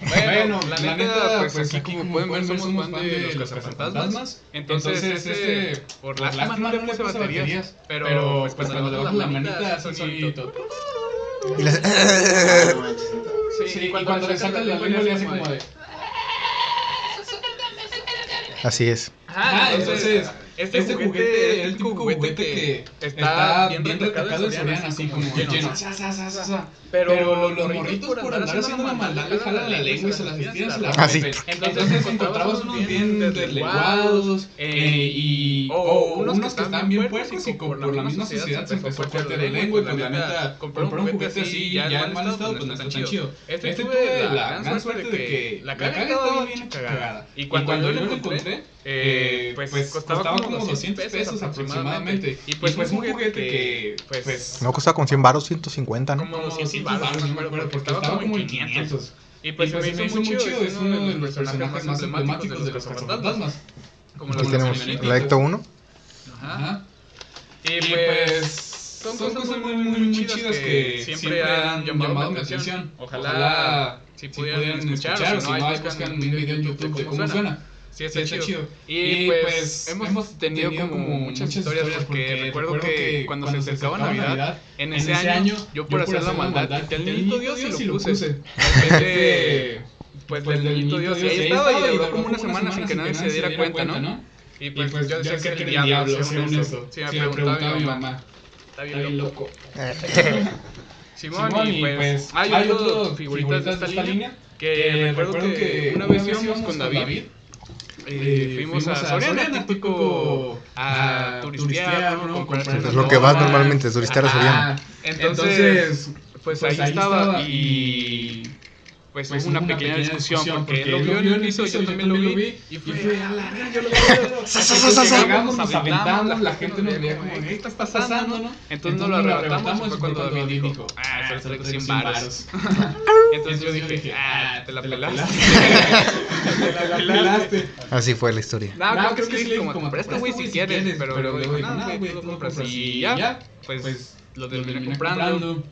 Bueno, la neta, pues aquí como pueden ver somos fan de los cazafantasmas. Entonces, este, por lástima no le puse baterías, pero pues cuando le bajas la manita hace un sonito. Y las- No neta. Sí, y cuando le sacas la lengua le hace como de... Así es. Ah, este, juguete es el típico juguete que está bien retacado en Soriana, así como lleno. Sa, sa, sa, sa. Pero los morritos por andar haciendo la maldad le jalan la lengua y se las estiran, se las. Entonces encontrabas unos bien deslenguados eh, y o unos que están bien puercos y por la misma sociedad se empezó a cortar la lengua y pues la neta comprar un juguete así ya en mal estado pues no está tan chido. Este tuve la gran suerte de que la caga estaba bien cagada. Y cuando yo lo encontré eh, pues, costaba, como 200 pesos aproximadamente. Y pues, fue un juguete que, pues, No costaba con 100 baros, 150, ¿no? como 200 baros, no me acuerdo, porque estaba como en 500. Y pues, pues se me hizo muy chido, es uno de los personajes más emblemáticos de los cazafantasmas. Como los tenemos la Ecto 1. Ajá. Y pues son cosas muy, muy, muy chidas que siempre han llamado mi atención. Ojalá si pudieran escuchar o si no, ahí buscan un video en YouTube de cómo suena. Sí, está, chido. Y pues hemos tenido como muchas historias porque recuerdo que cuando se acercaba Navidad, en ese año, yo por hacer la maldad, al niñito Dios y lo puse. Este, pues del niñito Dios. Y ahí estaba y duró como una semana sin que nadie se diera cuenta, ¿no? Y pues yo decía que era el diablo, sea honesto. Sí, me preguntaba mi mamá. Está bien loco. Simón, y pues hay otras figuritas de esta línea que recuerdo que una vez íbamos con David eh, fuimos a Soriana, típico a turistear, ¿no? Comprarse Es unas lo que vas normalmente, turistear a Soriana. Entonces, pues, pues ahí ahí estaba estaba y pues, pues hubo una, pequeña, discusión, porque él lo vio en el piso, yo también lo vi y fue a la verga, yo lo. Entonces Llegamos, nos nos aventamos, la gente nos veía como, ¿qué está pasando, no? Entonces no lo arrebatamos, fue cuando David dijo, ah, solo traigo 100 varos. Entonces yo dije, ah, te la pelaste. Te la pelaste. Así fue la historia. No, No, creo que sí, como, presta güey si quieres, pero luego dijo, no, güey, tú lo compras y ya, pues lo terminé comprando.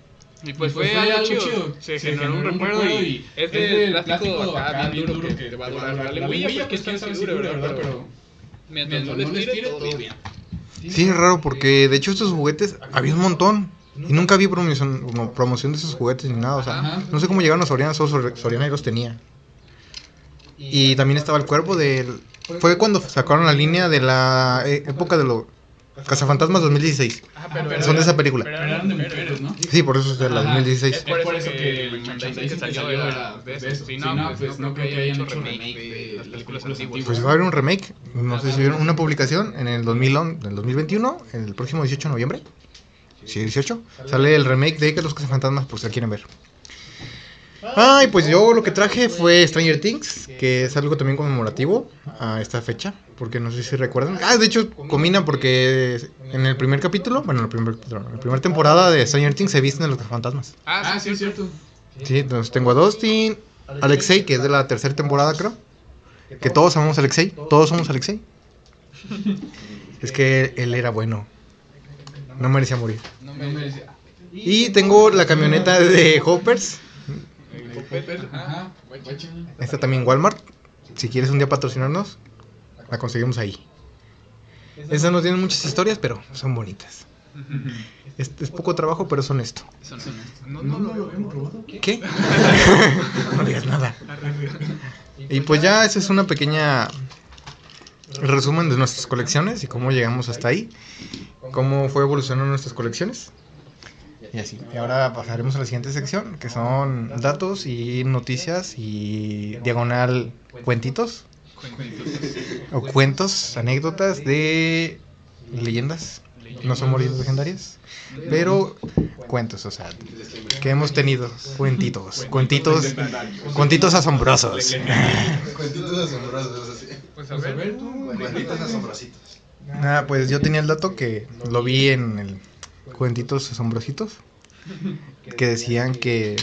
Y pues fue algo chido, se generó un recuerdo y es de plástico acá bien duro que te va a durar la quién sabe si dure, ¿verdad? Pero mientras no les tire, todo bien. Sí, es raro porque de hecho estos juguetes había un montón. Y nunca vi promoción, como promoción de esos juguetes ni nada. O sea, Ajá. no sé cómo llegaron a Soriana, solo Sor- Soriana y los tenía. Y también estaba el cuervo del... Fue cuando sacaron la línea de la eh, época de los Cazafantasmas 2016. Son de esa película. Pero eran de mujeres, ¿no? Sí, por eso es de la Ajá. 2016. Es por eso que el merchandising salió de eso. Sí, no, pues no creo que hayan hecho remake de las películas antiguas. Pues va a haber un remake, no sé si vieron una publicación en el 2011, en el 2021, en el próximo 18 de noviembre. Sí, 18. Sale el remake de que los Cazafantasmas, por si la quieren ver. Ay, pues yo lo que traje fue Stranger Things, que es algo también conmemorativo a esta fecha, porque no sé si recuerdan. Ah, de hecho, combina porque en el primer capítulo, bueno, en el primer, en la primera temporada de Stranger Things se visten los Cazafantasmas. Ah, sí, es cierto. Sí, entonces tengo a Dustin, Alexei, que es de la tercera temporada, creo. Que todos amamos a Alexei, todos somos Alexei. Es que él era bueno, no merecía morir. No me decía. Y tengo la camioneta de Hoppers, Ajá. esta también Walmart. Si quieres un día patrocinarnos, la conseguimos ahí. Esas no tienen muchas historias, pero son bonitas. Es, es poco trabajo, pero es honesto. No, no lo habíamos probado? ¿Qué? no digas nada. Y pues ya esa es una pequeña resumen de nuestras colecciones y cómo llegamos hasta ahí, cómo fue evolucionando nuestras colecciones. Y así. Y ahora pasaremos a la siguiente sección, que son datos y noticias y diagonal cuentitos o cuentos, anécdotas de leyendas. No son moridas legendarias, pero cuentos, o sea, que hemos tenido cuentitos, cuentitos, cuentitos asombrosos. Cuentitos asombrosos, así. Pues a ver, tú. Cuentitos asombrositos. Ah, pues yo tenía el dato que lo vi en el Cuentitos Asombrositos, que decían que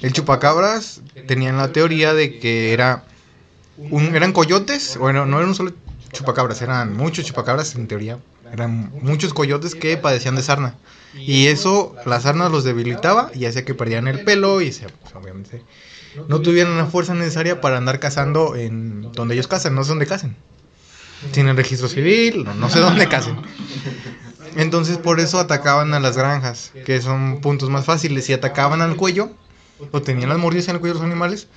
el chupacabras tenían la teoría de que era un, eran coyotes, bueno, no eran un solo chupacabras, eran muchos chupacabras en teoría, eran muchos coyotes que padecían de sarna. Y eso, la sarna los debilitaba y hacía que perdían el pelo y se, pues, obviamente no tuvieran la fuerza necesaria para andar cazando en donde ellos cazan, no sé dónde cazan. Tienen registro civil, no, sé dónde casen. Entonces por eso atacaban a las granjas, que son puntos más fáciles. Si atacaban al cuello, o tenían las mordidas en el cuello de los animales,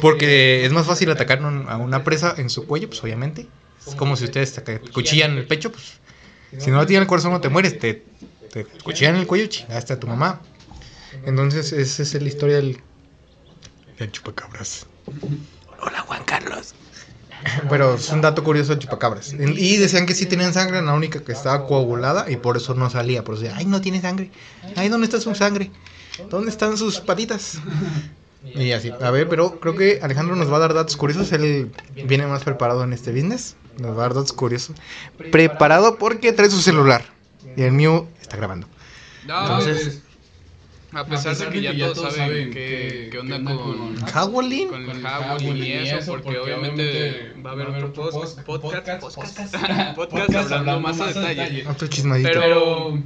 porque es más fácil atacar a una presa en su cuello, pues obviamente. Es como si ustedes te cuchillan el pecho, pues si no la tienen el corazón no te mueres, te, te cuchillan el cuello, chingaste a tu mamá. Entonces esa es la historia del, del chupacabras. Hola Juan Carlos. Pero es un dato curioso de chupacabras. Y decían que sí tenían sangre, la única que estaba coagulada y por eso no salía. Por eso decían, ay, no tiene sangre. Ay, ¿dónde está su sangre? ¿Dónde están sus patitas? Y así. A ver, pero creo que Alejandro nos va a dar datos curiosos. Él viene más preparado en este business. Nos va a dar datos curiosos. Preparado porque trae su celular. Y el mío está grabando. No, Entonces- a pesar de que ya todos saben qué, qué onda con, ¿Howlin? con el Howling y eso, porque obviamente va a haber otro post- podcast, podcast, podcast hablando más a detalle. Otro chismadito. Pero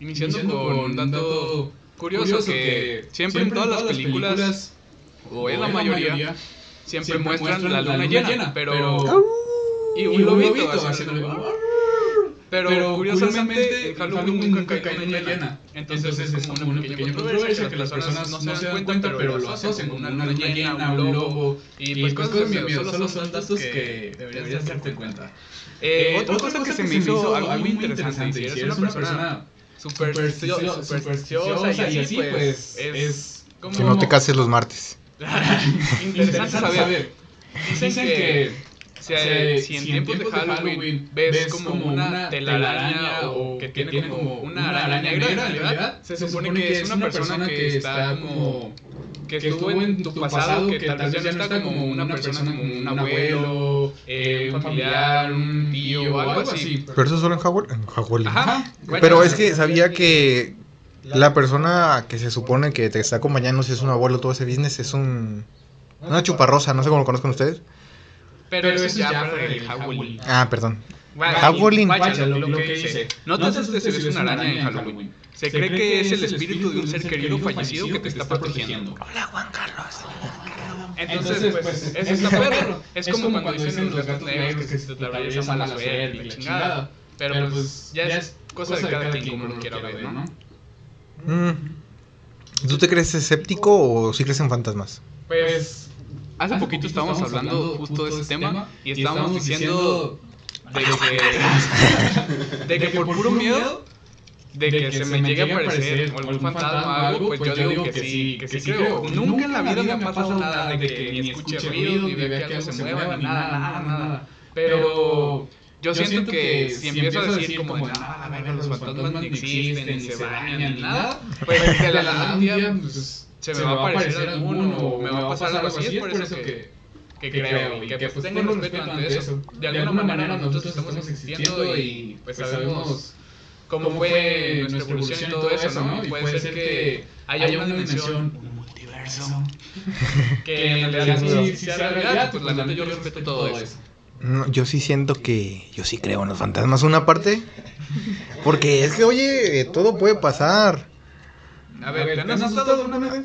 iniciando con dato curioso que siempre en todas las películas, o en la mayoría, siempre muestran la luna llena, pero... Y un lobito haciendo... Pero, curiosamente, en Halloween nunca cae luna llena. Entonces es como una pequeña controversia que las personas no se dan cuenta, pero lo asocian con una luna llena, un lobo y pues cosas de miedo. Solo son datos que deberías darte cuenta. Eh, otra cosa que se me hizo algo muy interesante, y si eres una persona supersticiosa, supersticiosa y así, pues es como... Que no te cases los martes. interesante saber. Dicen que Si, si en tiempos de Halloween ves como una telaraña o que tiene como una araña negra, en realidad se supone que es una persona que está como que estuvo en tu pasado, que tal vez ya no está como una persona, como un abuelo, eh, un familiar, un tío o algo así. Pero eso solo en Halloween. Ajá. Pero es que sabía que la persona que se supone que te está acompañando, si es un abuelo, todo ese business, es un. Una chuparrosa, no sé cómo lo conozcan ustedes. Pero, eso es ya para el Halloween. Ah, perdón. Halloween. Lo que dice. No te asustes si ves una araña en Halloween. Se cree que es el espíritu de un ser querido fallecido que te está protegiendo. Hola, Juan Carlos. Entonces, pues, eso está perro. Es como cuando dicen los gatos negros que se te atraviesa mala suerte y la chingada. Pero pues ya es cosa de cada quien como lo quiera ver, ¿no? Mm. ¿Tú te crees escéptico o sí crees en fantasmas? Pues hace poquito estábamos hablando justo de ese tema y estábamos diciendo de que, de que por puro miedo de que, se, me llegue a aparecer algún fantasma o algo, pues, pues yo digo que sí, que sí creo. Nunca en la vida me ha pasado nada de que ni escuche ruido, ni vea que algo se mueva, ni nada, nada, nada. Pero yo siento que si empiezo a decir como, ah, venga, los fantasmas ni existen, ni se bañan, ni nada, pues de la nada un día pues, se me va a aparecer alguno o me va a pasar algo así, es por eso que que creo y que pues tengo respeto ante eso. De alguna manera nosotros estamos existiendo y pues sabemos cómo fue nuestra evolución y todo eso, ¿no? Y puede ser que haya una dimensión, un multiverso, que en realidad sí, sea realidad, pues la neta yo respeto todo eso. No, yo sí siento que yo sí creo en los fantasmas una parte, porque es que oye, todo puede pasar. A ver, ¿te han asustado alguna vez?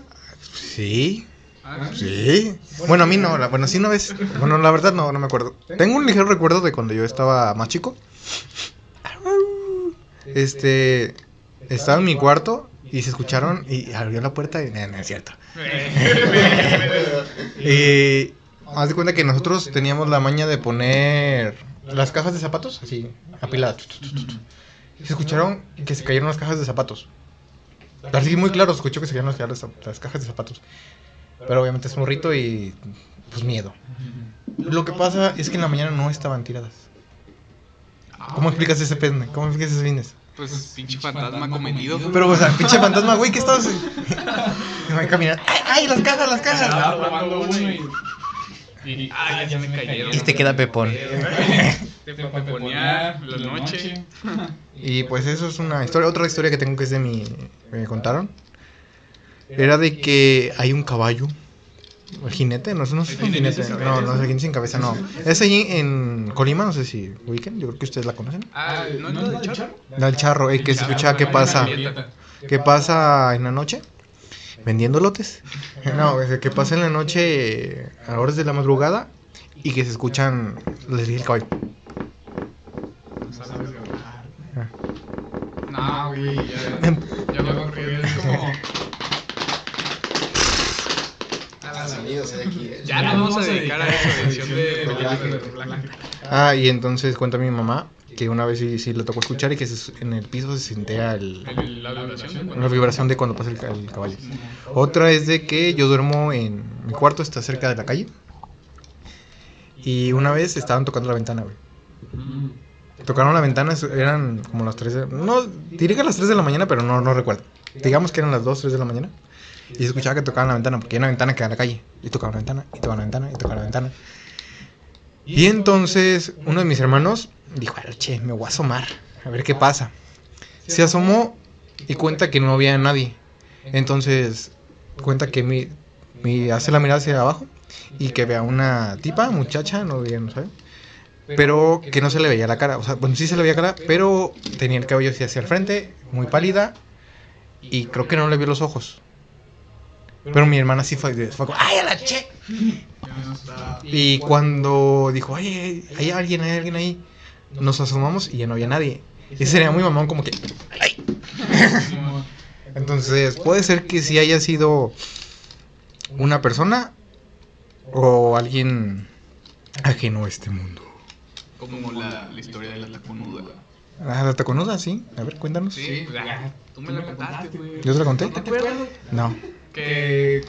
Sí. Ah, sí. Bueno, a mí no, bueno, sí una vez. Bueno, la verdad no, no me acuerdo. Tengo un ligero recuerdo de cuando yo estaba más chico. Este, estaba en mi cuarto y se escucharon y abrió la puerta y no, es cierto. y haz de cuenta que nosotros teníamos la maña de poner las cajas de zapatos así, apiladas. Se escucharon que se cayeron las cajas de zapatos. Así muy claro, escuchó que se cayeron las, las cajas de zapatos. Pero obviamente es morrito y pues miedo. Lo que pasa es que en la mañana no estaban tiradas. ¿Cómo explicas ese pene? ¿Cómo explicas ese fines? Pues pinche fantasma comedido. Pero, o sea, pinche fantasma, güey, ¿qué estás? Me voy a caminar. ¡Ay, las cajas, las cajas! y, ay, ya me cayeron. Y te queda pepón. Te peponear la noche. Y pues eso es una historia. Otra historia que tengo que es de mi. Me contaron. Era de que hay un caballo el jinete, no, no es un jinete, no, no es el jinete sin cabeza, no. Es allí en Colima, no sé si ubiquen, yo creo que ustedes la conocen. Ah, ¿no es del charro? Del charro, el que se escucha qué pasa, qué pasa en la noche, vendiendo lotes. No, que pasa en la noche a horas de la madrugada y que se escuchan, les dije el caballo. No, güey, ya, ya me es como... Ya nos vamos a dedicar a esa edición de Ah, y entonces cuenta mi mamá que una vez sí, sí le tocó escuchar y que en el piso se sentía el, la, vibración la vibración de cuando pasa el, caballo. Otra es de que yo duermo en mi cuarto, está cerca de la calle. Y una vez estaban tocando la ventana, güey. Tocaron la ventana, eran como las 3 de... No, diría que las 3 de la mañana, pero no, no recuerdo. Digamos que eran las 2, 3 de la mañana. Y se escuchaba que tocaban la ventana, porque hay una ventana que da a la calle. Y tocaban la ventana, y tocaban la ventana, y tocaban la ventana. Y entonces uno de mis hermanos dijo, che, me voy a asomar, a ver qué pasa. Se asomó y cuenta que no había nadie. Entonces cuenta que mi, mi hace la mirada hacia abajo y que vea una tipa, muchacha, no, no sabe. Pero que no se le veía la cara. O sea, bueno, sí se le veía la cara, pero tenía el cabello así hacia el frente, muy pálida. Y creo que no le vio los ojos. Pero mi hermana sí fue, fue como, ¡ay, a la che! Y cuando dijo, ¡ay, hay alguien, hay alguien ahí! Nos asomamos y ya no había nadie. Y sería muy mamón, como que, ¡ay! Entonces, puede ser que sí haya sido una persona o alguien ajeno a este mundo. Como la, la historia de la taconuda. Ah, la taconuda, sí. A ver, cuéntanos. Sí, tú me la contaste, güey. ¿Yo te la conté? ¿Te acuerdas? No que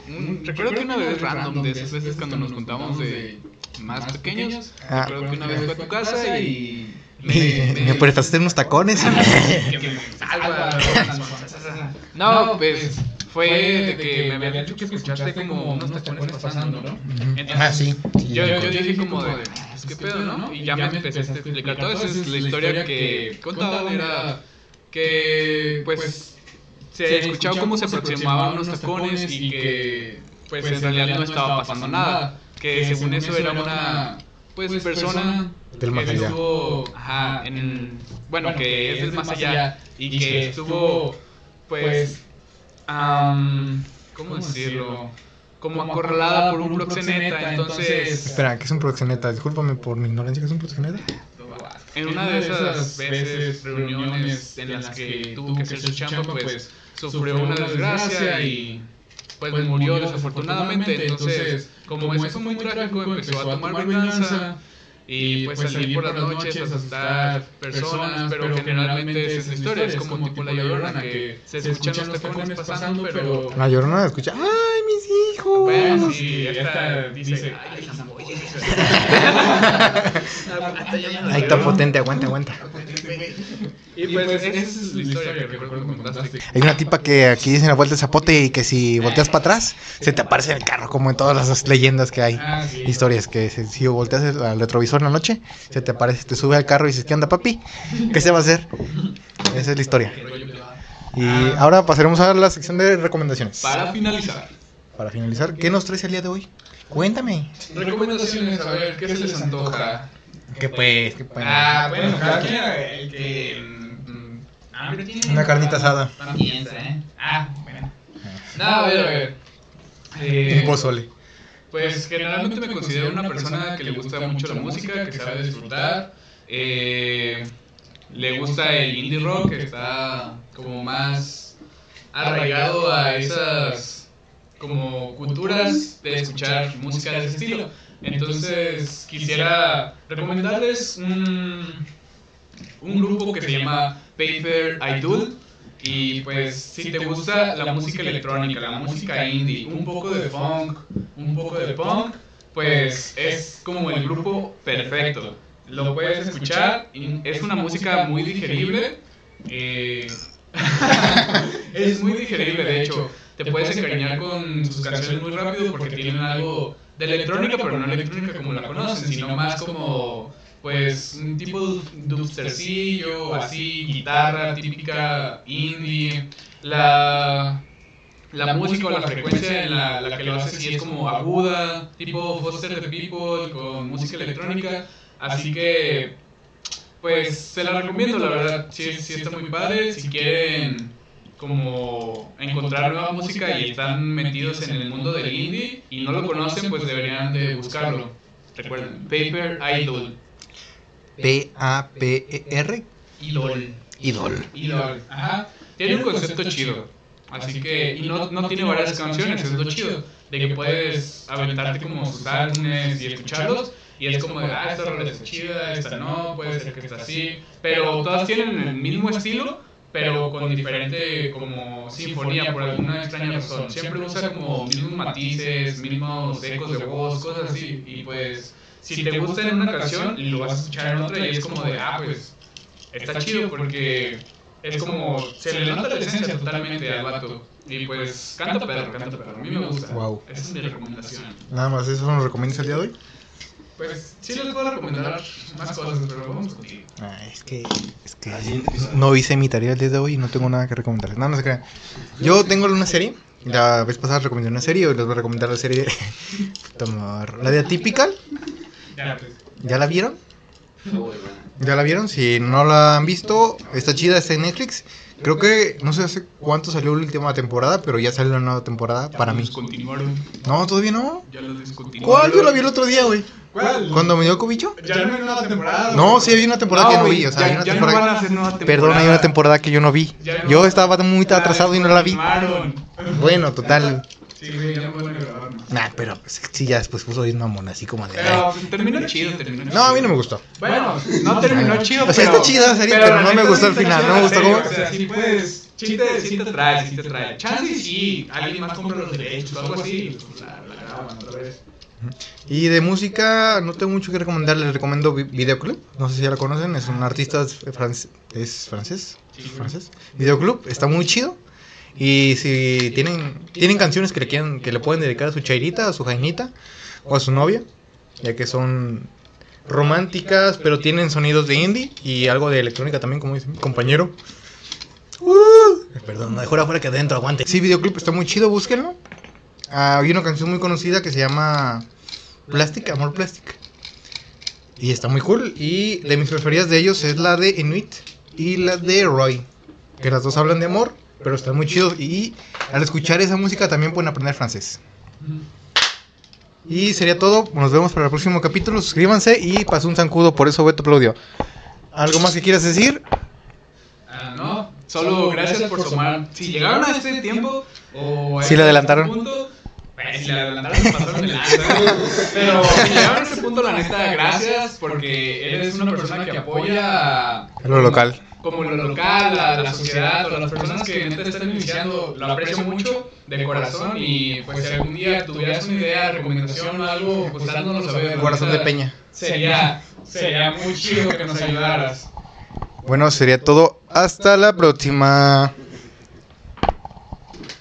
recuerdo que una vez random de esas veces cuando nos contamos de, más pequeños. Ah. Recuerdo que una vez fui a tu casa y... Me, me prestaste unos tacones. que me salva. No, pues fue de que me habían dicho que escuchaste como unos tacones pasando, ¿no? Entonces, ah, sí. sí, Yo, me yo acuerdo. dije como de, pues, ¿qué pedo, no? Y ya me empecé a explicar todo eso. Es la historia que contaban era que, pues, se escuchaba cómo se aproximaban unos tacones y que, pues, en realidad no estaba pasando nada. Que según eso era una, pues, persona Del más que allá. estuvo, ajá, en, bueno, que es del más allá y que estuvo, pues, am, ¿cómo decirlo? Como acorralada por un proxeneta, entonces Espera, ¿qué es un proxeneta? Discúlpame por mi ignorancia, ¿qué es un proxeneta? en una de esas veces, reuniones en las que tuvo que hacer su chamba, pues sufrió una desgracia y pues murió desafortunadamente. Entonces, como eso fue muy trágico, empezó a tomar venganza y pues salir por las noches a asustar personas, pero generalmente esa es la historia, es como tipo la llorona que se escuchan los tacones pasando, pero... La llorona escucha, ¡ay, mis hijos! Bueno, sí, esta dice, ay, las Ahí está potente, aguanta, aguanta. Y pues esa es la historia que recuerdo que contaste. Hay una tipa que aquí dicen la vuelta de zapote y que si volteas para atrás, se te aparece el carro, como en todas las leyendas que hay. Ah, sí. Historias que si, si volteas el- al retrovisor en la noche, se te aparece, te sube al carro y dices, ¿qué onda, papi? ¿Qué se va a hacer? Esa es la historia. Y ahora pasaremos a la sección de recomendaciones. Para finalizar, Para finalizar, ¿qué nos traes el día de hoy? Cuéntame. recomendaciones, a ver, ¿qué se les antoja? ¿Qué pues? ¿Qué pues? Ah, bueno, cada quien el que mm, hambre tiene. Una carnita asada. También, ¿eh? Ah, bueno. No, a ver, a ver. Eh, Un pozole. Pues generalmente me considero una persona que le gusta mucho la música, que sabe disfrutar. eh, le gusta el indie rock, que está como más arraigado a esas como culturas de escuchar música de ese estilo. Entonces quisiera recomendarles un, un grupo que se llama Paper Idol. Y pues si te gusta la música electrónica, la música indie, un poco de funk, un poco de punk, pues es como el grupo perfecto. Lo puedes escuchar, es una música muy digerible. eh, es muy digerible, de hecho. Te puedes encariñar con sus canciones muy rápido porque tienen algo de electrónica, pero no electrónica como la conocen, sino más como pues un tipo dubstercillo, así, guitarra típica indie. La, la música o la frecuencia en la, la que lo hace sí es como aguda, tipo Foster the People con música electrónica. Así que, pues se la recomiendo, la verdad. Sí, sí está muy padre. Si quieren como encontrar nueva música y están metidos en el mundo del indie y no lo conocen, pues deberían de buscarlo. Recuerden, Paper Idol. P-A-P-E-R. Idol. Idol. Idol. Ajá. Tiene un concepto chido. Así que, y no, no tiene varias canciones, es lo chido. De que puedes aventarte como sus álbumes y escucharlos. Y es como de, ah, esta rola está chida, esta no, puede ser que está así. Pero todas tienen el mismo estilo, pero con diferente como sinfonía por alguna extraña razón. Siempre usa como mismos matices, mismos ecos de voz, cosas así. Y pues, si te gusta en una canción, lo vas a escuchar en otra y es como de, ah, pues, está chido porque es como, se le nota la esencia totalmente al vato. Y pues, canta perro, canta perro. A mí me gusta. Wow. Esa es mi recomendación. Nada más, ¿eso nos recomiendas el día de hoy? Pues, sí les puedo recomendar más cosas, pero vamos contigo. Ah, es que, es que no hice mi tarea el día de hoy y no tengo nada que recomendarles. No, no se crean. Yo tengo una serie. La vez pasada recomendé una serie, hoy les voy a recomendar la serie. Tomar- La de Atypical. Ya. ¿Ya la vieron? ¿Ya la vieron? Si no la han visto, está chida, está en Netflix. Creo que no sé hace cuánto salió la última temporada, pero ya salió la nueva temporada para mí. Descontinuaron. No, todavía no. Ya lo descontinuaron. ¿Cuál? Yo la vi el otro día, güey. ¿Cuál? ¿Cuando me dio cobicho? Ya no hay nueva temporada. No, sí, había una temporada que no vi. O sea, hay ya, una ya no temporada. van a hacer nueva temporada. Perdón, hay una temporada que yo no vi. Ya no. Yo estaba muy atrasado y no la vi. Bueno, total. Sí, güey, ya no van a grabar más. Nah, pero pues, sí, ya después puso bien mamón, así como de. Pero ay. pues, terminó chido, terminó chido. No, a mí no me gustó. Bueno, no terminó chido, O sea, pero... está chida la serie, pero la no me gustó sí el final, no me la gustó cómo- O sea, sí puedes... Sí te, sí te trae, sí te trae. Chance y sí, alguien más compra los derechos algo así, pues la, la graban otra vez. Y de música no tengo mucho que recomendar, les recomiendo Vi- Videoclub, no sé si ya lo conocen, es un artista franc- es francés, francés. Videoclub está muy chido. Y si tienen tienen canciones que le quieran que le pueden dedicar a su chairita, a su jainita o a su novia, ya que son románticas, pero tienen sonidos de indie y algo de electrónica también, como dice mi compañero. Uh, perdón, mejor afuera que adentro, aguante. Sí, videoclip está muy chido, búsquenlo. Ah, hay una canción muy conocida que se llama Plastic, Amor Plastic. Y está muy cool. Y de mis preferidas de ellos es la de Inuit y la de Roy. Que las dos hablan de amor, pero están muy chidos. Y al escuchar esa música también pueden aprender francés. Y sería todo. Nos vemos para el próximo capítulo. Suscríbanse y pasó un zancudo, por eso Beto aplaudió. ¿Algo más que quieras decir? Ah, no, solo gracias por sumar. Si llegaron a este tiempo o Sí le este adelantaron. punto, pues, si le adelantaron se pasaron de lanza. Pero si llegaron a este punto, la neta, gracias porque eres una persona que apoya a Lo local. como lo local, a la sociedad, o las personas que neta están iniciando, lo aprecio mucho de corazón y pues si algún día tuvieras una idea, recomendación o algo, pues dándonos saber. la Corazón de peña. Sería, sería muy chido que nos ayudaras. Bueno, sería todo. Hasta la próxima.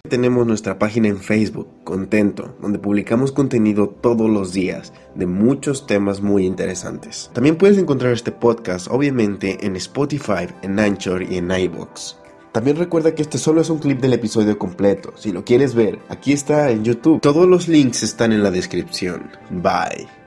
Tenemos nuestra página en Facebook, Contento, donde publicamos contenido todos los días de muchos temas muy interesantes. También puedes encontrar este podcast, obviamente, en Spotify, en Anchor y en iBox. También recuerda que este solo es un clip del episodio completo. Si lo quieres ver, aquí está en YouTube. Todos los links están en la descripción. Bye.